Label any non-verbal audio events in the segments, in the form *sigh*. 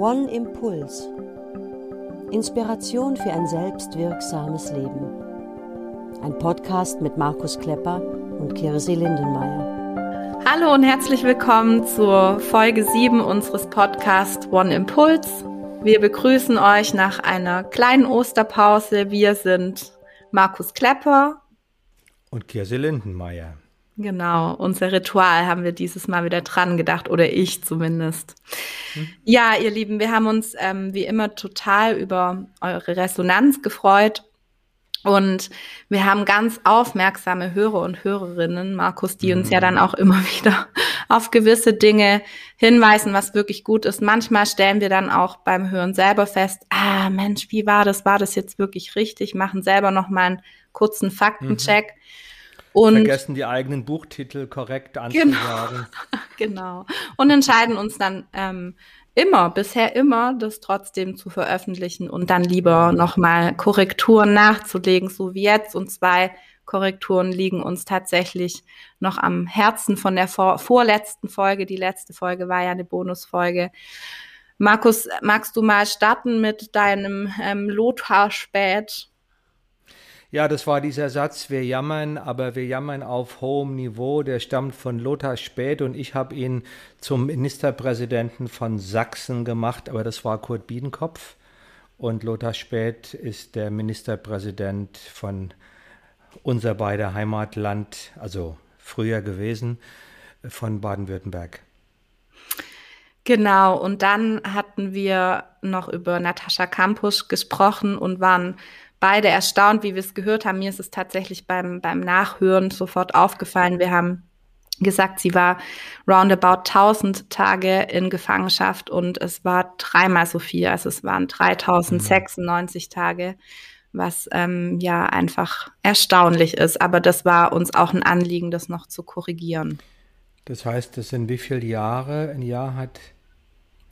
One Impuls. Inspiration für ein selbstwirksames Leben. Ein Podcast mit Markus Klepper und Kirsi Lindenmeier. Hallo und herzlich willkommen zur Folge 7 unseres Podcasts One Impuls. Wir begrüßen euch nach einer kleinen Osterpause. Wir sind Markus Klepper und Kirsi Lindenmeier. Genau, unser Ritual haben wir dieses Mal wieder dran gedacht, oder ich zumindest. Mhm. Ja, ihr Lieben, wir haben uns ähm, wie immer total über eure Resonanz gefreut. Und wir haben ganz aufmerksame Hörer und Hörerinnen, Markus, die uns ja mhm. dann auch immer *laughs* wieder auf gewisse Dinge hinweisen, was wirklich gut ist. Manchmal stellen wir dann auch beim Hören selber fest, ah Mensch, wie war das? War das jetzt wirklich richtig? Machen selber noch mal einen kurzen Faktencheck. Mhm. Und vergessen die eigenen Buchtitel korrekt anzusagen. Genau, *laughs* genau. Und entscheiden uns dann ähm, immer, bisher immer, das trotzdem zu veröffentlichen und dann lieber nochmal Korrekturen nachzulegen, so wie jetzt. Und zwei Korrekturen liegen uns tatsächlich noch am Herzen von der vor vorletzten Folge. Die letzte Folge war ja eine Bonusfolge. Markus, magst du mal starten mit deinem ähm, Lothar Spät? Ja, das war dieser Satz, wir jammern, aber wir jammern auf hohem Niveau. Der stammt von Lothar Späth und ich habe ihn zum Ministerpräsidenten von Sachsen gemacht, aber das war Kurt Biedenkopf. Und Lothar Späth ist der Ministerpräsident von unser beider Heimatland, also früher gewesen, von Baden-Württemberg. Genau, und dann hatten wir noch über Natascha Kampusch gesprochen und waren beide erstaunt, wie wir es gehört haben. Mir ist es tatsächlich beim, beim Nachhören sofort aufgefallen. Wir haben gesagt, sie war roundabout 1000 Tage in Gefangenschaft und es war dreimal so viel. Also es waren 3096 mhm. Tage, was ähm, ja einfach erstaunlich ist. Aber das war uns auch ein Anliegen, das noch zu korrigieren. Das heißt, das sind wie viele Jahre? Ein Jahr hat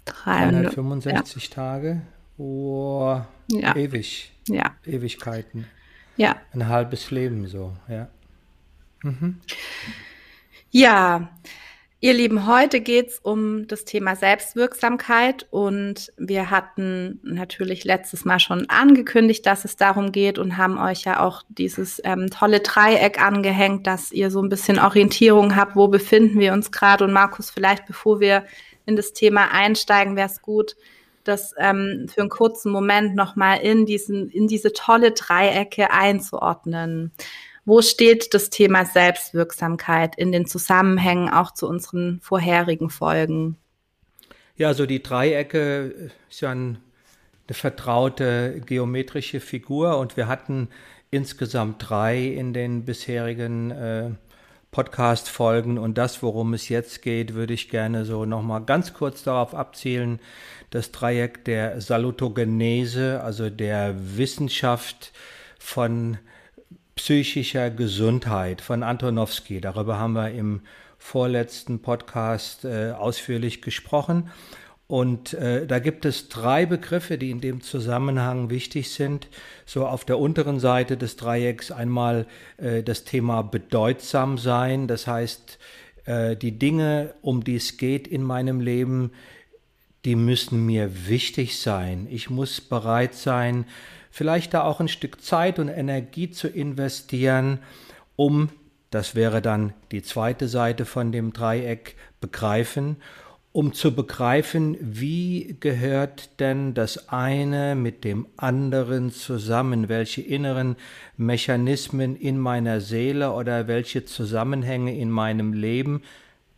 365 ja. Tage. Oh, ja. ewig. Ja. Ewigkeiten. Ja. Ein halbes Leben so, ja. Mhm. Ja, ihr Lieben, heute geht es um das Thema Selbstwirksamkeit und wir hatten natürlich letztes Mal schon angekündigt, dass es darum geht und haben euch ja auch dieses ähm, tolle Dreieck angehängt, dass ihr so ein bisschen Orientierung habt, wo befinden wir uns gerade. Und Markus, vielleicht bevor wir in das Thema einsteigen, wäre es gut, das ähm, für einen kurzen Moment nochmal in, diesen, in diese tolle Dreiecke einzuordnen. Wo steht das Thema Selbstwirksamkeit in den Zusammenhängen auch zu unseren vorherigen Folgen? Ja, also die Dreiecke ist ja ein, eine vertraute geometrische Figur und wir hatten insgesamt drei in den bisherigen äh, Podcast-Folgen und das, worum es jetzt geht, würde ich gerne so nochmal ganz kurz darauf abzielen, das Dreieck der Salutogenese, also der Wissenschaft von psychischer Gesundheit von Antonowski. Darüber haben wir im vorletzten Podcast äh, ausführlich gesprochen. Und äh, da gibt es drei Begriffe, die in dem Zusammenhang wichtig sind. So auf der unteren Seite des Dreiecks einmal äh, das Thema bedeutsam sein. Das heißt, äh, die Dinge, um die es geht in meinem Leben, die müssen mir wichtig sein. Ich muss bereit sein, vielleicht da auch ein Stück Zeit und Energie zu investieren, um, das wäre dann die zweite Seite von dem Dreieck, begreifen, um zu begreifen, wie gehört denn das eine mit dem anderen zusammen, welche inneren Mechanismen in meiner Seele oder welche Zusammenhänge in meinem Leben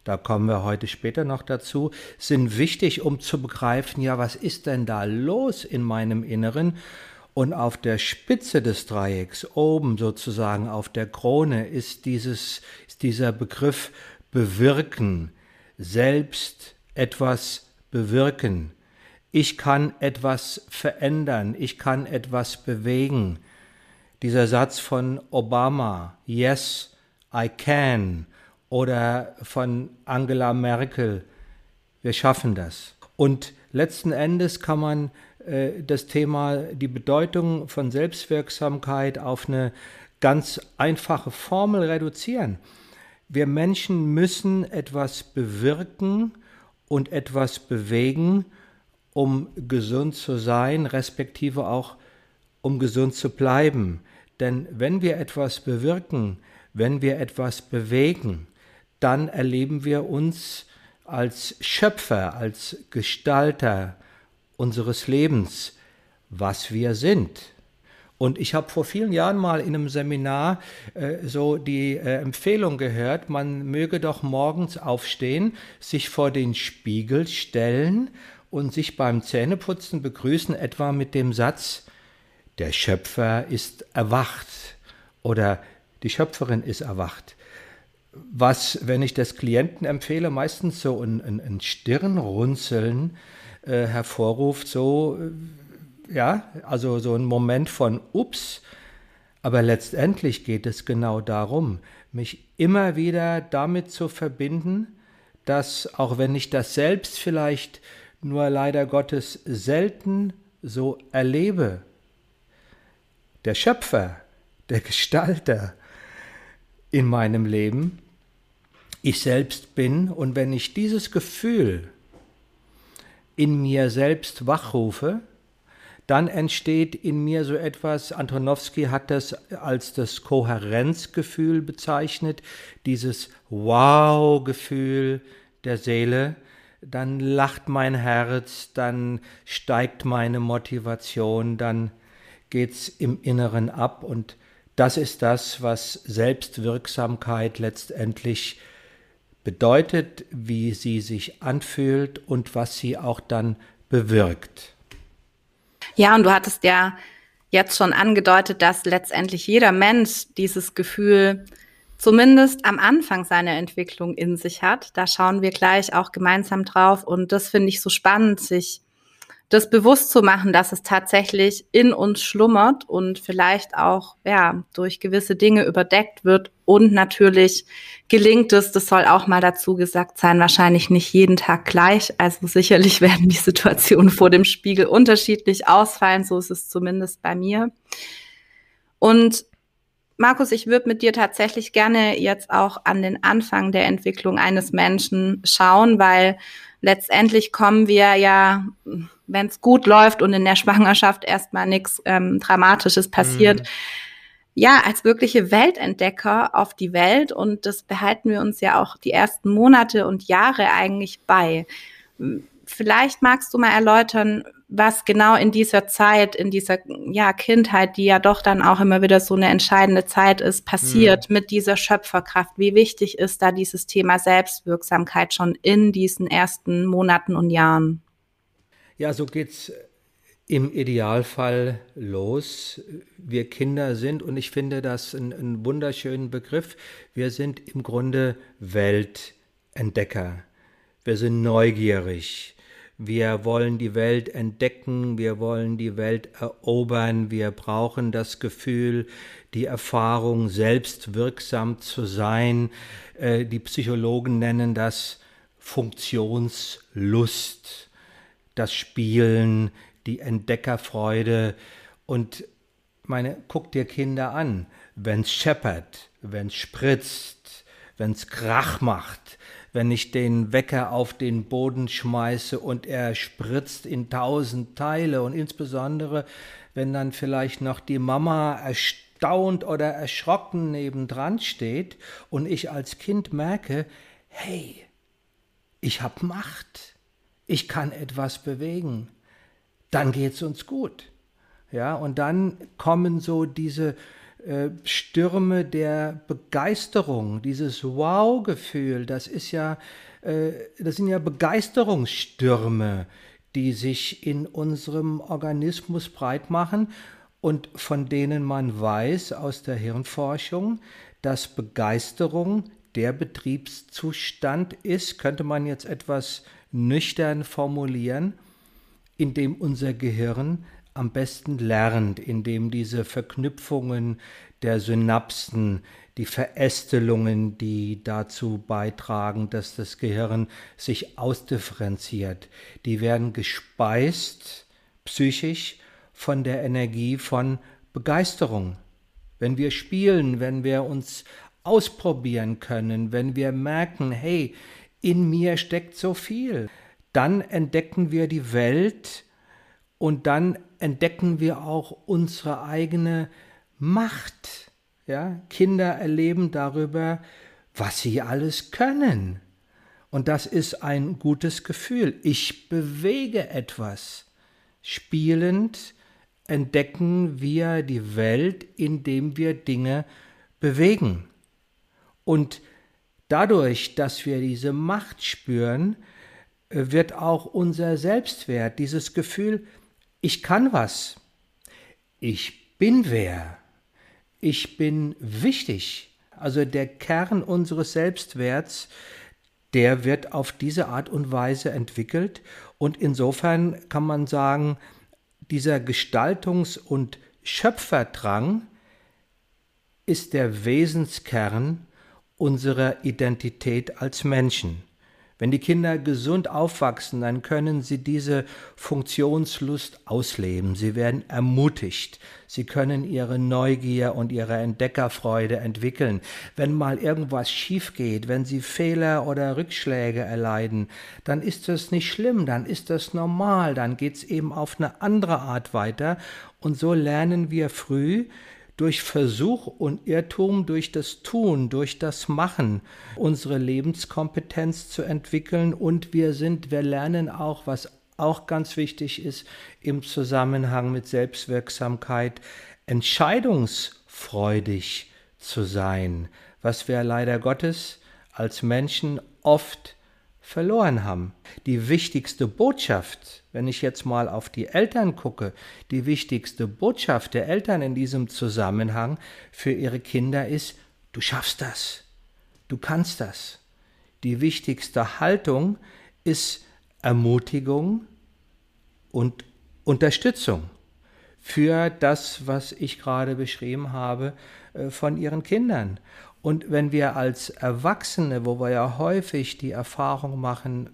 da kommen wir heute später noch dazu, sind wichtig, um zu begreifen, ja, was ist denn da los in meinem Inneren? Und auf der Spitze des Dreiecks, oben sozusagen auf der Krone, ist, dieses, ist dieser Begriff bewirken, selbst etwas bewirken. Ich kann etwas verändern, ich kann etwas bewegen. Dieser Satz von Obama, Yes, I can, oder von Angela Merkel. Wir schaffen das. Und letzten Endes kann man äh, das Thema, die Bedeutung von Selbstwirksamkeit auf eine ganz einfache Formel reduzieren. Wir Menschen müssen etwas bewirken und etwas bewegen, um gesund zu sein, respektive auch um gesund zu bleiben. Denn wenn wir etwas bewirken, wenn wir etwas bewegen, dann erleben wir uns als Schöpfer, als Gestalter unseres Lebens, was wir sind. Und ich habe vor vielen Jahren mal in einem Seminar äh, so die äh, Empfehlung gehört, man möge doch morgens aufstehen, sich vor den Spiegel stellen und sich beim Zähneputzen begrüßen, etwa mit dem Satz, der Schöpfer ist erwacht oder die Schöpferin ist erwacht. Was, wenn ich das Klienten empfehle, meistens so ein, ein, ein Stirnrunzeln äh, hervorruft, so äh, ja, also so ein Moment von Ups, aber letztendlich geht es genau darum, mich immer wieder damit zu verbinden, dass auch wenn ich das selbst vielleicht nur leider Gottes selten so erlebe, der Schöpfer, der Gestalter in meinem Leben, ich selbst bin. Und wenn ich dieses Gefühl in mir selbst wachrufe, dann entsteht in mir so etwas, Antonowski hat das als das Kohärenzgefühl bezeichnet, dieses Wow-Gefühl der Seele, dann lacht mein Herz, dann steigt meine Motivation, dann geht's im Inneren ab und das ist das, was Selbstwirksamkeit letztendlich bedeutet, wie sie sich anfühlt und was sie auch dann bewirkt. Ja, und du hattest ja jetzt schon angedeutet, dass letztendlich jeder Mensch dieses Gefühl zumindest am Anfang seiner Entwicklung in sich hat. Da schauen wir gleich auch gemeinsam drauf. Und das finde ich so spannend, sich das bewusst zu machen, dass es tatsächlich in uns schlummert und vielleicht auch ja durch gewisse Dinge überdeckt wird und natürlich gelingt es, das soll auch mal dazu gesagt sein, wahrscheinlich nicht jeden Tag gleich. Also sicherlich *laughs* werden die Situationen vor dem Spiegel unterschiedlich ausfallen, so ist es zumindest bei mir. Und Markus, ich würde mit dir tatsächlich gerne jetzt auch an den Anfang der Entwicklung eines Menschen schauen, weil letztendlich kommen wir ja wenn es gut läuft und in der Schwangerschaft erstmal nichts ähm, Dramatisches passiert, mhm. ja, als wirkliche Weltentdecker auf die Welt und das behalten wir uns ja auch die ersten Monate und Jahre eigentlich bei. Vielleicht magst du mal erläutern, was genau in dieser Zeit, in dieser ja, Kindheit, die ja doch dann auch immer wieder so eine entscheidende Zeit ist, passiert mhm. mit dieser Schöpferkraft. Wie wichtig ist da dieses Thema Selbstwirksamkeit schon in diesen ersten Monaten und Jahren? Ja, so geht's im Idealfall los. Wir Kinder sind, und ich finde das einen wunderschönen Begriff, wir sind im Grunde Weltentdecker. Wir sind neugierig. Wir wollen die Welt entdecken, wir wollen die Welt erobern, wir brauchen das Gefühl, die Erfahrung, selbst wirksam zu sein. Äh, die Psychologen nennen das Funktionslust das Spielen, die Entdeckerfreude. Und meine, guck dir Kinder an, wenn's scheppert, wenn's spritzt, wenn's Krach macht, wenn ich den Wecker auf den Boden schmeiße und er spritzt in tausend Teile und insbesondere, wenn dann vielleicht noch die Mama erstaunt oder erschrocken nebendran steht und ich als Kind merke, hey, ich hab Macht ich kann etwas bewegen, dann geht es uns gut. Ja, und dann kommen so diese äh, Stürme der Begeisterung, dieses Wow-Gefühl, das ist ja, äh, das sind ja Begeisterungsstürme, die sich in unserem Organismus breit machen und von denen man weiß aus der Hirnforschung, dass Begeisterung der Betriebszustand ist, könnte man jetzt etwas nüchtern formulieren, indem unser Gehirn am besten lernt, indem diese Verknüpfungen der Synapsen, die Verästelungen, die dazu beitragen, dass das Gehirn sich ausdifferenziert, die werden gespeist psychisch von der Energie von Begeisterung. Wenn wir spielen, wenn wir uns ausprobieren können, wenn wir merken, hey, in mir steckt so viel, dann entdecken wir die Welt und dann entdecken wir auch unsere eigene Macht. Ja? Kinder erleben darüber, was sie alles können. Und das ist ein gutes Gefühl. Ich bewege etwas. Spielend entdecken wir die Welt, indem wir Dinge bewegen. Und dadurch, dass wir diese Macht spüren, wird auch unser Selbstwert, dieses Gefühl, ich kann was, ich bin wer, ich bin wichtig. Also der Kern unseres Selbstwerts, der wird auf diese Art und Weise entwickelt. Und insofern kann man sagen, dieser Gestaltungs- und Schöpferdrang ist der Wesenskern unserer Identität als Menschen. Wenn die Kinder gesund aufwachsen, dann können sie diese Funktionslust ausleben. Sie werden ermutigt. Sie können ihre Neugier und ihre Entdeckerfreude entwickeln. Wenn mal irgendwas schief geht, wenn sie Fehler oder Rückschläge erleiden, dann ist das nicht schlimm, dann ist das normal, dann geht's eben auf eine andere Art weiter. Und so lernen wir früh, durch Versuch und Irrtum, durch das Tun, durch das Machen unsere Lebenskompetenz zu entwickeln. Und wir sind, wir lernen auch, was auch ganz wichtig ist im Zusammenhang mit Selbstwirksamkeit, entscheidungsfreudig zu sein, was wir leider Gottes als Menschen oft verloren haben. Die wichtigste Botschaft, wenn ich jetzt mal auf die Eltern gucke, die wichtigste Botschaft der Eltern in diesem Zusammenhang für ihre Kinder ist, du schaffst das, du kannst das. Die wichtigste Haltung ist Ermutigung und Unterstützung für das, was ich gerade beschrieben habe, äh, von ihren Kindern. Und wenn wir als Erwachsene, wo wir ja häufig die Erfahrung machen,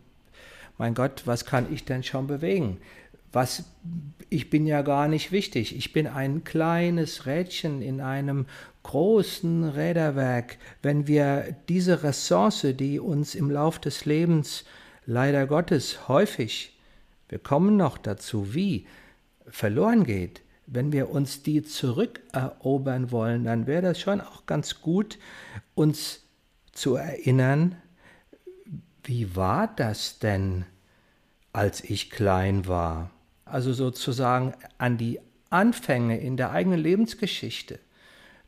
mein Gott, was kann ich denn schon bewegen? Was, ich bin ja gar nicht wichtig. Ich bin ein kleines Rädchen in einem großen Räderwerk. Wenn wir diese Ressource, die uns im Lauf des Lebens leider Gottes häufig, wir kommen noch dazu, wie, verloren geht, wenn wir uns die zurückerobern wollen, dann wäre das schon auch ganz gut, uns zu erinnern, wie war das denn, als ich klein war? Also sozusagen an die Anfänge in der eigenen Lebensgeschichte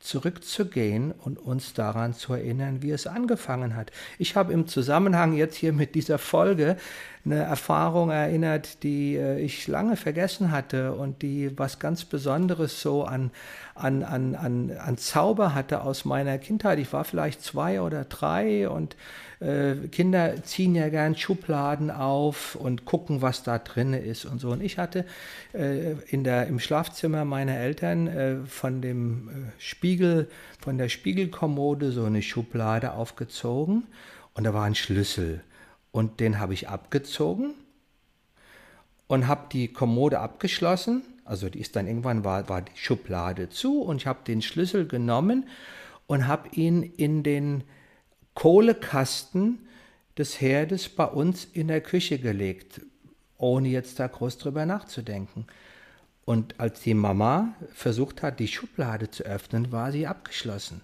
zurückzugehen und uns daran zu erinnern, wie es angefangen hat. Ich habe im Zusammenhang jetzt hier mit dieser Folge eine Erfahrung erinnert, die äh, ich lange vergessen hatte und die was ganz Besonderes so an, an, an, an, an Zauber hatte aus meiner Kindheit. Ich war vielleicht zwei oder drei und äh, Kinder ziehen ja gern Schubladen auf und gucken, was da drin ist und so. Und ich hatte äh, in der, im Schlafzimmer meiner Eltern äh, von dem äh, Spiegel, von der Spiegelkommode so eine Schublade aufgezogen und da war ein Schlüssel und den habe ich abgezogen und habe die Kommode abgeschlossen. Also die ist dann irgendwann war, war die Schublade zu und ich habe den Schlüssel genommen und habe ihn in den Kohlekasten des Herdes bei uns in der Küche gelegt, ohne jetzt da groß drüber nachzudenken. Und als die Mama versucht hat, die Schublade zu öffnen, war sie abgeschlossen.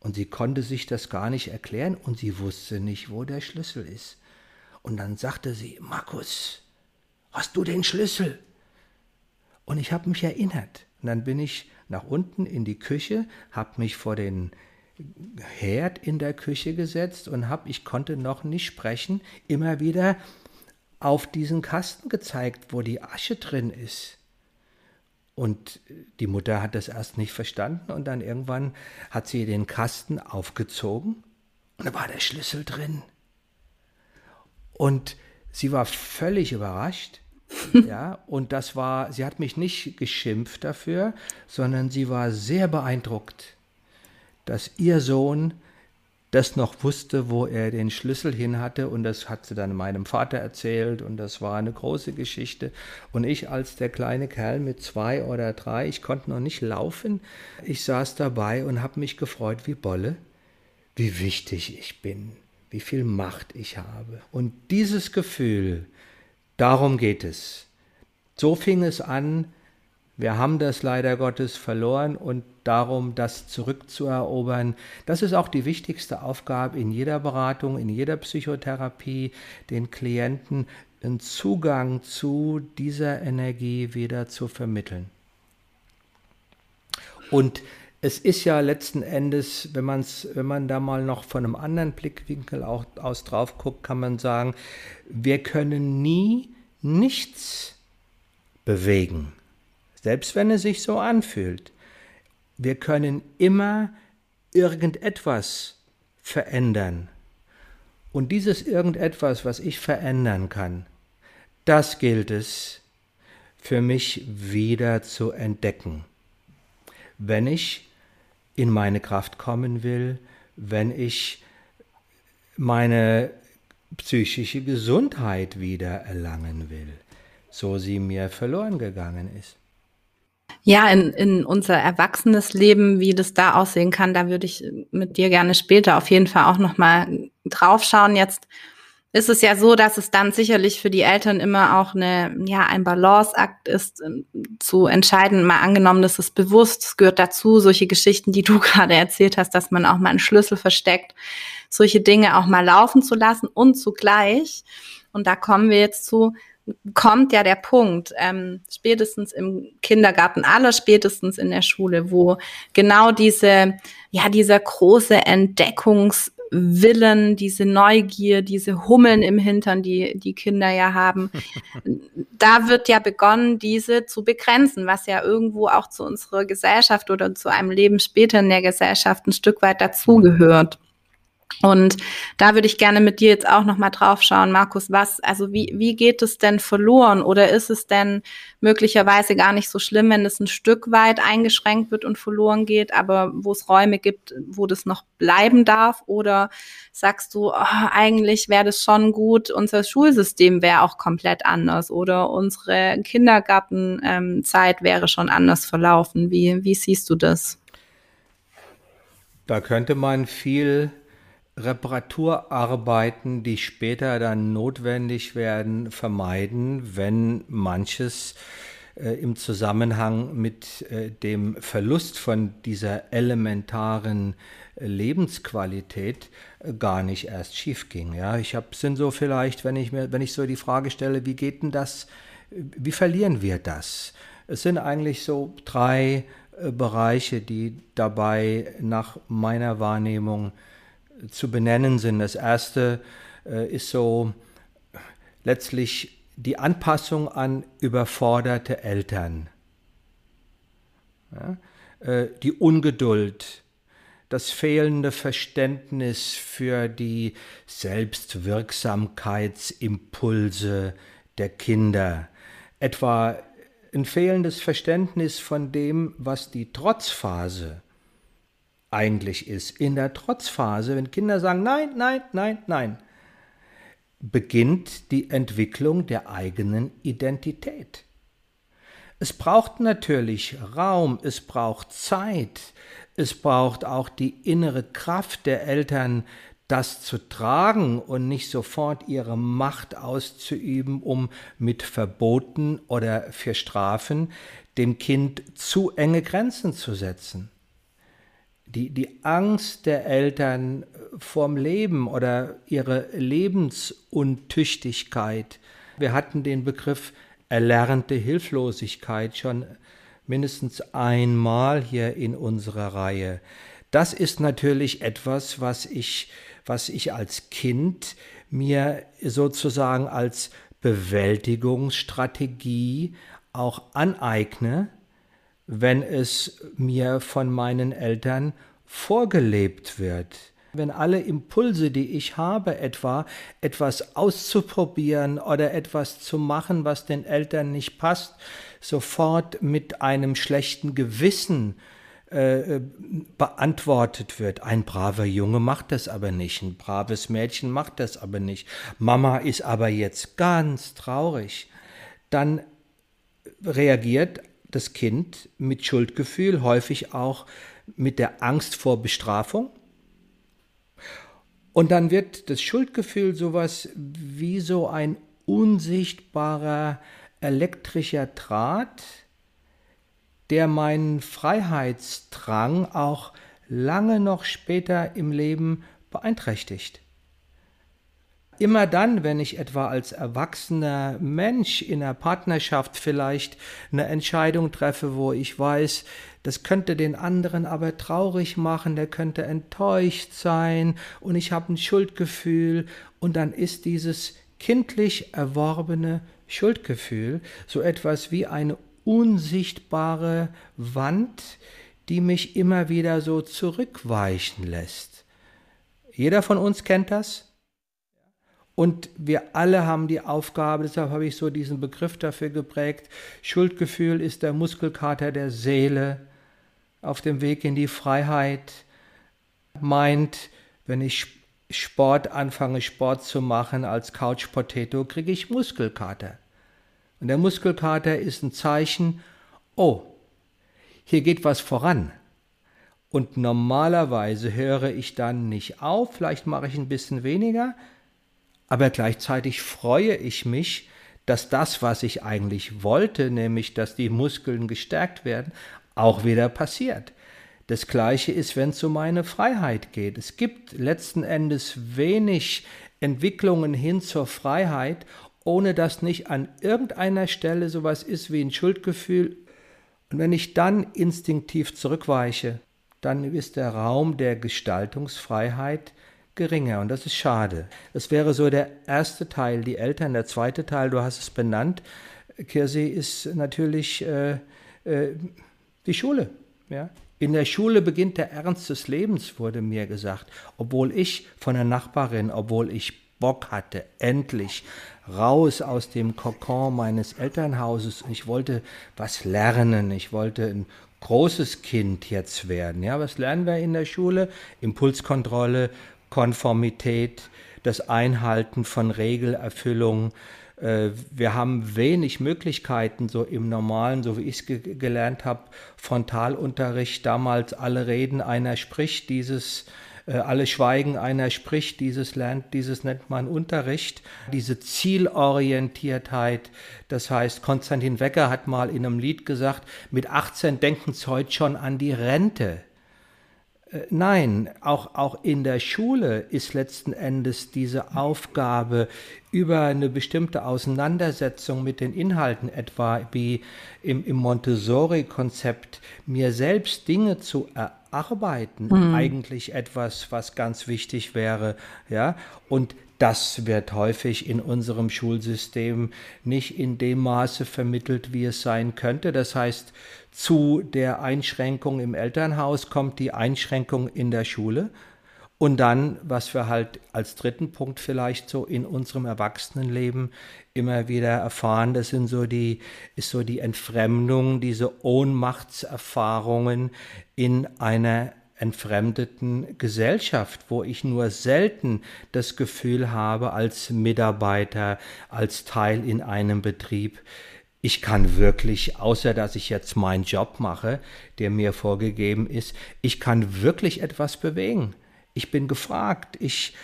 Und sie konnte sich das gar nicht erklären und sie wusste nicht, wo der Schlüssel ist. Und dann sagte sie, Markus, hast du den Schlüssel? Und ich habe mich erinnert. Und dann bin ich nach unten in die Küche, habe mich vor den Herd in der Küche gesetzt und habe, ich konnte noch nicht sprechen, immer wieder auf diesen Kasten gezeigt, wo die Asche drin ist. Und die Mutter hat das erst nicht verstanden und dann irgendwann hat sie den Kasten aufgezogen und da war der Schlüssel drin. Und sie war völlig überrascht. *laughs* ja, und das war, sie hat mich nicht geschimpft dafür, sondern sie war sehr beeindruckt, dass ihr Sohn das noch wusste, wo er den Schlüssel hin hatte. Und das hat sie dann meinem Vater erzählt. Und das war eine große Geschichte. Und ich als der kleine Kerl mit zwei oder drei, ich konnte noch nicht laufen, ich saß dabei und habe mich gefreut wie Bolle, wie wichtig ich bin, wie viel Macht ich habe. Und dieses Gefühl, darum geht es. So fing es an, wir haben das leider Gottes verloren. Und darum, das zurückzuerobern, das ist auch die wichtigste Aufgabe in jeder Beratung, in jeder Psychotherapie, den Klienten einen Zugang zu dieser Energie wieder zu vermitteln. Und es ist ja letzten Endes, wenn, man's, wenn man da mal noch von einem anderen Blickwinkel auch aus drauf guckt, kann man sagen, wir können nie nichts bewegen, selbst wenn es sich so anfühlt. Wir können immer irgendetwas verändern. Und dieses irgendetwas, was ich verändern kann, das gilt es für mich wieder zu entdecken. Wenn ich in meine Kraft kommen will, wenn ich meine psychische Gesundheit wieder erlangen will, so sie mir verloren gegangen ist. Ja, in, in unser erwachsenes Leben, wie das da aussehen kann, da würde ich mit dir gerne später auf jeden Fall auch nochmal draufschauen. Jetzt ist es ja so, dass es dann sicherlich für die Eltern immer auch eine, ja, ein Balanceakt ist, ähm, zu entscheiden, mal angenommen, das ist bewusst, es gehört dazu, solche Geschichten, die du *laughs* gerade erzählt hast, dass man auch mal einen Schlüssel versteckt, solche Dinge auch mal laufen zu lassen und zugleich, und da kommen wir jetzt zu, kommt ja der Punkt, ähm, spätestens im Kindergarten, aller spätestens in der Schule, wo genau diese, ja, dieser große Entdeckungs- Willen, diese Neugier, diese Hummeln im Hintern, die die Kinder ja haben, *laughs* da wird ja begonnen, diese zu begrenzen, was ja irgendwo auch zu unserer Gesellschaft oder zu einem Leben später in der Gesellschaft ein Stück weit dazugehört. Und da würde ich gerne mit dir jetzt auch nochmal drauf schauen, Markus, was, also wie, wie geht es denn verloren oder ist es denn möglicherweise gar nicht so schlimm, wenn es ein Stück weit eingeschränkt wird und verloren geht, aber wo es Räume gibt, wo das noch bleiben darf? Oder sagst du, oh, eigentlich wäre das schon gut, unser Schulsystem wäre auch komplett anders oder unsere Kindergartenzeit wäre schon anders verlaufen? Wie, wie siehst du das? Da könnte man viel Reparaturarbeiten, die später dann notwendig werden, vermeiden, wenn manches äh, im Zusammenhang mit äh, dem Verlust von dieser elementaren äh, Lebensqualität gar nicht erst schief ging. Ja, ich habe sind so vielleicht, wenn ich mir, wenn ich so die Frage stelle, wie geht denn das, wie verlieren wir das? Es sind eigentlich so drei Bereiche, die dabei nach meiner Wahrnehmung zu benennen sind. Das erste äh, ist so letztlich die Anpassung an überforderte Eltern, ja? äh, die Ungeduld, das fehlende Verständnis für die Selbstwirksamkeitsimpulse der Kinder, etwa ein fehlendes Verständnis von dem, was die Trotzphase eigentlich ist. In der Trotzphase, wenn Kinder sagen Nein, nein, nein, nein, beginnt die Entwicklung der eigenen Identität. Es braucht natürlich Raum, es braucht Zeit, es braucht auch die innere Kraft der Eltern, das zu tragen und nicht sofort ihre Macht auszuüben, um mit Verboten oder für Strafen dem Kind zu enge Grenzen zu setzen die, die Angst der Eltern vorm Leben oder ihre Lebensuntüchtigkeit. Wir hatten den Begriff erlernte Hilflosigkeit schon mindestens einmal hier in unserer Reihe. Das ist natürlich etwas, was ich, was ich als Kind mir sozusagen als Bewältigungsstrategie auch aneigne, wenn es mir von meinen Eltern vorgelebt wird. Wenn alle Impulse, die ich habe, etwa etwas auszuprobieren oder etwas zu machen, was den Eltern nicht passt, sofort mit einem schlechten Gewissen äh, beantwortet wird. Ein braver Junge macht das aber nicht, ein braves Mädchen macht das aber nicht. Mama ist aber jetzt ganz traurig. Dann reagiert das Kind mit Schuldgefühl, häufig auch mit der Angst vor Bestrafung. Und dann wird das Schuldgefühl sowas wie so ein unsichtbarer elektrischer Draht, der meinen Freiheitsdrang auch lange noch später im Leben beeinträchtigt. Immer dann, wenn ich etwa als erwachsener Mensch in einer Partnerschaft vielleicht eine Entscheidung treffe, wo ich weiß, das könnte den anderen aber traurig machen, der könnte enttäuscht sein und ich habe ein Schuldgefühl und dann ist dieses kindlich erworbene Schuldgefühl so etwas wie eine unsichtbare Wand, die mich immer wieder so zurückweichen lässt. Jeder von uns kennt das. Und wir alle haben die Aufgabe, deshalb habe ich so diesen Begriff dafür geprägt, Schuldgefühl ist der Muskelkater der Seele auf dem Weg in die Freiheit, meint, wenn ich Sport anfange, Sport zu machen als Couch Potato, kriege ich Muskelkater. Und der Muskelkater ist ein Zeichen, oh, hier geht was voran. Und normalerweise höre ich dann nicht auf, vielleicht mache ich ein bisschen weniger, aber gleichzeitig freue ich mich, dass das, was ich eigentlich wollte, nämlich dass die Muskeln gestärkt werden, auch wieder passiert. Das gleiche ist, wenn es um meine Freiheit geht. Es gibt letzten Endes wenig Entwicklungen hin zur Freiheit, ohne dass nicht an irgendeiner Stelle sowas ist wie ein Schuldgefühl. Und wenn ich dann instinktiv zurückweiche, dann ist der Raum der Gestaltungsfreiheit geringer und das ist schade. Das wäre so der erste Teil, die Eltern. Der zweite Teil, du hast es benannt, Kirsi, ist natürlich äh, äh, die Schule. Ja? In der Schule beginnt der Ernst des Lebens, wurde mir gesagt. Obwohl ich von der Nachbarin, obwohl ich Bock hatte, endlich raus aus dem Kokon meines Elternhauses. Ich wollte was lernen. Ich wollte ein großes Kind jetzt werden. Ja, was lernen wir in der Schule? Impulskontrolle, Konformität, das Einhalten von Regelerfüllung. Äh, wir haben wenig Möglichkeiten, so im normalen, so wie ich es gelernt habe, Frontalunterricht, damals alle reden, einer spricht, dieses äh, alle schweigen, einer spricht, dieses lernt, dieses nennt man Unterricht. Diese Zielorientiertheit, das heißt, Konstantin Wecker hat mal in einem Lied gesagt, mit 18 denken sie heute schon an die Rente. Äh, nein, auch, auch in der Schule ist letzten Endes diese Aufgabe über eine bestimmte Auseinandersetzung mit den Inhalten, etwa wie im, im Montessori-Konzept, mir selbst Dinge zu erarbeiten, mhm. eigentlich etwas, was ganz wichtig wäre. Ja? Und das wird häufig in unserem Schulsystem nicht in dem Maße vermittelt, wie es sein könnte. Das heißt, zu der Einschränkung im Elternhaus kommt die Einschränkung in der Schule. Und dann, was wir halt als dritten Punkt vielleicht so in unserem Erwachsenenleben immer wieder erfahren, das sind so die, ist so die Entfremdung, diese Ohnmachtserfahrungen in einer entfremdeten Gesellschaft, wo ich nur selten das Gefühl habe, als Mitarbeiter, als Teil in einem Betrieb, ich kann wirklich, außer dass ich jetzt meinen Job mache, der mir vorgegeben ist, ich kann wirklich etwas bewegen. Ich bin gefragt, ich,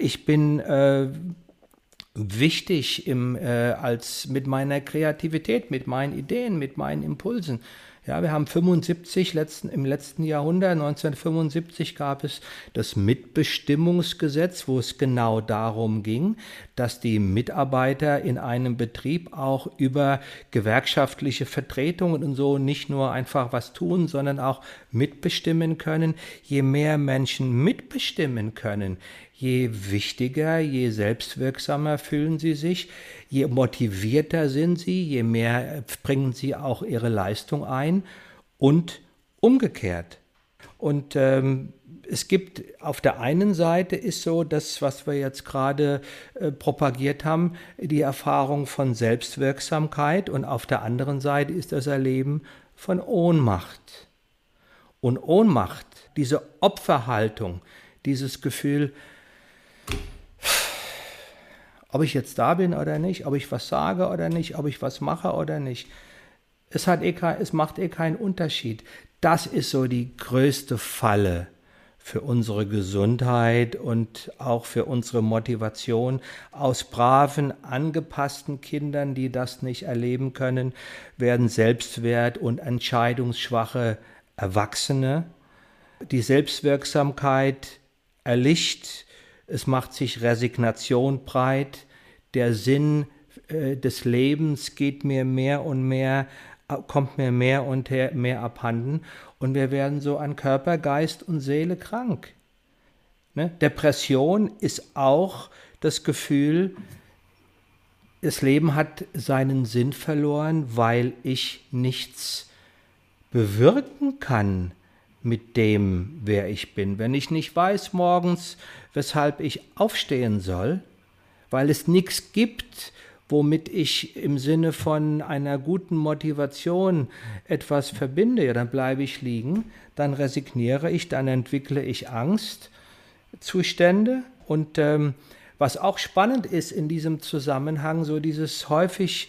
ich bin äh, wichtig im, äh, als mit meiner Kreativität, mit meinen Ideen, mit meinen Impulsen. Ja, wir haben 75 letzten, im letzten Jahrhundert, 1975 gab es das Mitbestimmungsgesetz, wo es genau darum ging, dass die Mitarbeiter in einem Betrieb auch über gewerkschaftliche Vertretungen und so nicht nur einfach was tun, sondern auch mitbestimmen können. Je mehr Menschen mitbestimmen können, je wichtiger, je selbstwirksamer fühlen sie sich, je motivierter sind sie, je mehr bringen sie auch ihre Leistung ein und umgekehrt. Und ähm, es gibt auf der einen Seite ist so das, was wir jetzt gerade äh, propagiert haben, die Erfahrung von Selbstwirksamkeit und auf der anderen Seite ist das Erleben von Ohnmacht. Und Ohnmacht, diese Opferhaltung, dieses Gefühl, ob ich jetzt da bin oder nicht, ob ich was sage oder nicht, ob ich was mache oder nicht. Es, hat eh es macht eh keinen Unterschied. Das ist so die größte Falle für unsere Gesundheit und auch für unsere Motivation. Aus braven, angepassten Kindern, die das nicht erleben können, werden Selbstwert und entscheidungsschwache Erwachsene. Die Selbstwirksamkeit erlicht, es macht sich Resignation breit, der Sinn äh, des Lebens geht mir mehr und mehr, kommt mir mehr und mehr abhanden und wir werden so an Körper, Geist und Seele krank. Ne? Depression ist auch das Gefühl, das Leben hat seinen Sinn verloren, weil ich nichts bewirken kann mit dem, wer ich bin. Wenn ich nicht weiß morgens, weshalb ich aufstehen soll, weil es nichts gibt, womit ich im Sinne von einer guten Motivation etwas verbinde, ja, dann bleibe ich liegen, dann resigniere ich, dann entwickle ich Angstzustände. Und ähm, was auch spannend ist in diesem Zusammenhang, so dieses häufig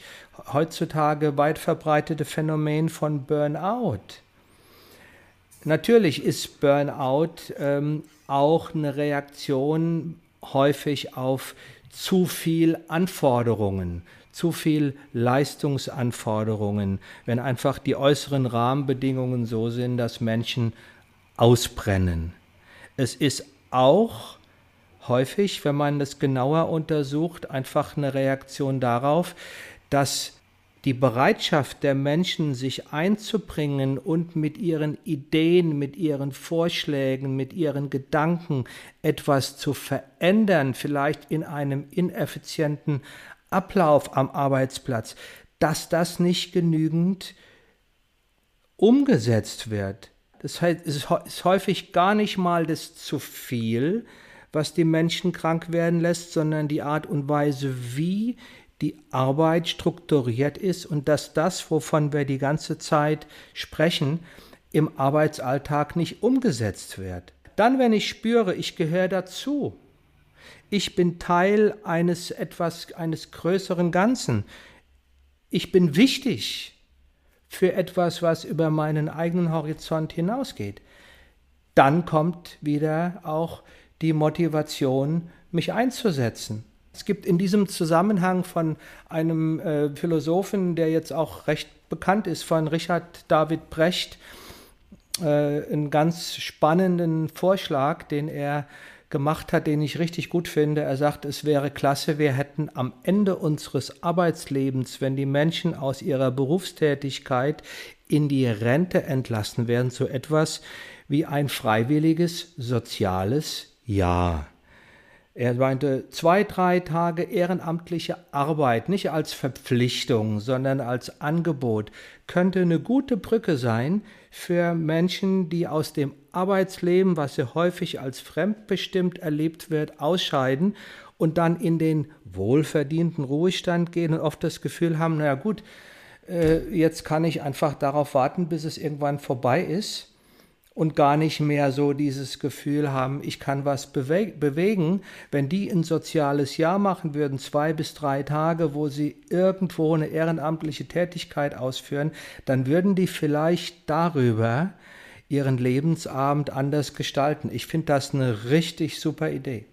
heutzutage weit verbreitete Phänomen von Burnout. Natürlich ist Burnout ähm, auch eine Reaktion häufig auf zu viel Anforderungen, zu viel Leistungsanforderungen, wenn einfach die äußeren Rahmenbedingungen so sind, dass Menschen ausbrennen. Es ist auch häufig, wenn man das genauer untersucht, einfach eine Reaktion darauf, dass die Bereitschaft der Menschen, sich einzubringen und mit ihren Ideen, mit ihren Vorschlägen, mit ihren Gedanken etwas zu verändern, vielleicht in einem ineffizienten Ablauf am Arbeitsplatz, dass das nicht genügend umgesetzt wird. Das heißt, es ist häufig gar nicht mal das zu viel, was die Menschen krank werden lässt, sondern die Art und Weise, wie die Arbeit strukturiert ist und dass das, wovon wir die ganze Zeit sprechen, im Arbeitsalltag nicht umgesetzt wird. Dann, wenn ich spüre, ich gehöre dazu, ich bin Teil eines etwas, eines größeren Ganzen, ich bin wichtig für etwas, was über meinen eigenen Horizont hinausgeht, dann kommt wieder auch die Motivation, mich einzusetzen. Es gibt in diesem Zusammenhang von einem äh, Philosophen, der jetzt auch recht bekannt ist, von Richard David Brecht, äh, einen ganz spannenden Vorschlag, den er gemacht hat, den ich richtig gut finde. Er sagt, es wäre klasse, wir hätten am Ende unseres Arbeitslebens, wenn die Menschen aus ihrer Berufstätigkeit in die Rente entlassen werden, so etwas wie ein freiwilliges soziales Jahr. Er meinte, zwei, drei Tage ehrenamtliche Arbeit, nicht als Verpflichtung, sondern als Angebot, könnte eine gute Brücke sein für Menschen, die aus dem Arbeitsleben, was ja häufig als fremdbestimmt erlebt wird, ausscheiden und dann in den wohlverdienten Ruhestand gehen und oft das Gefühl haben, naja gut, äh, jetzt kann ich einfach darauf warten, bis es irgendwann vorbei ist und gar nicht mehr so dieses Gefühl haben, ich kann was bewegen. Wenn die ein soziales Jahr machen würden, zwei bis drei Tage, wo sie irgendwo eine ehrenamtliche Tätigkeit ausführen, dann würden die vielleicht darüber ihren Lebensabend anders gestalten. Ich finde das eine richtig super Idee.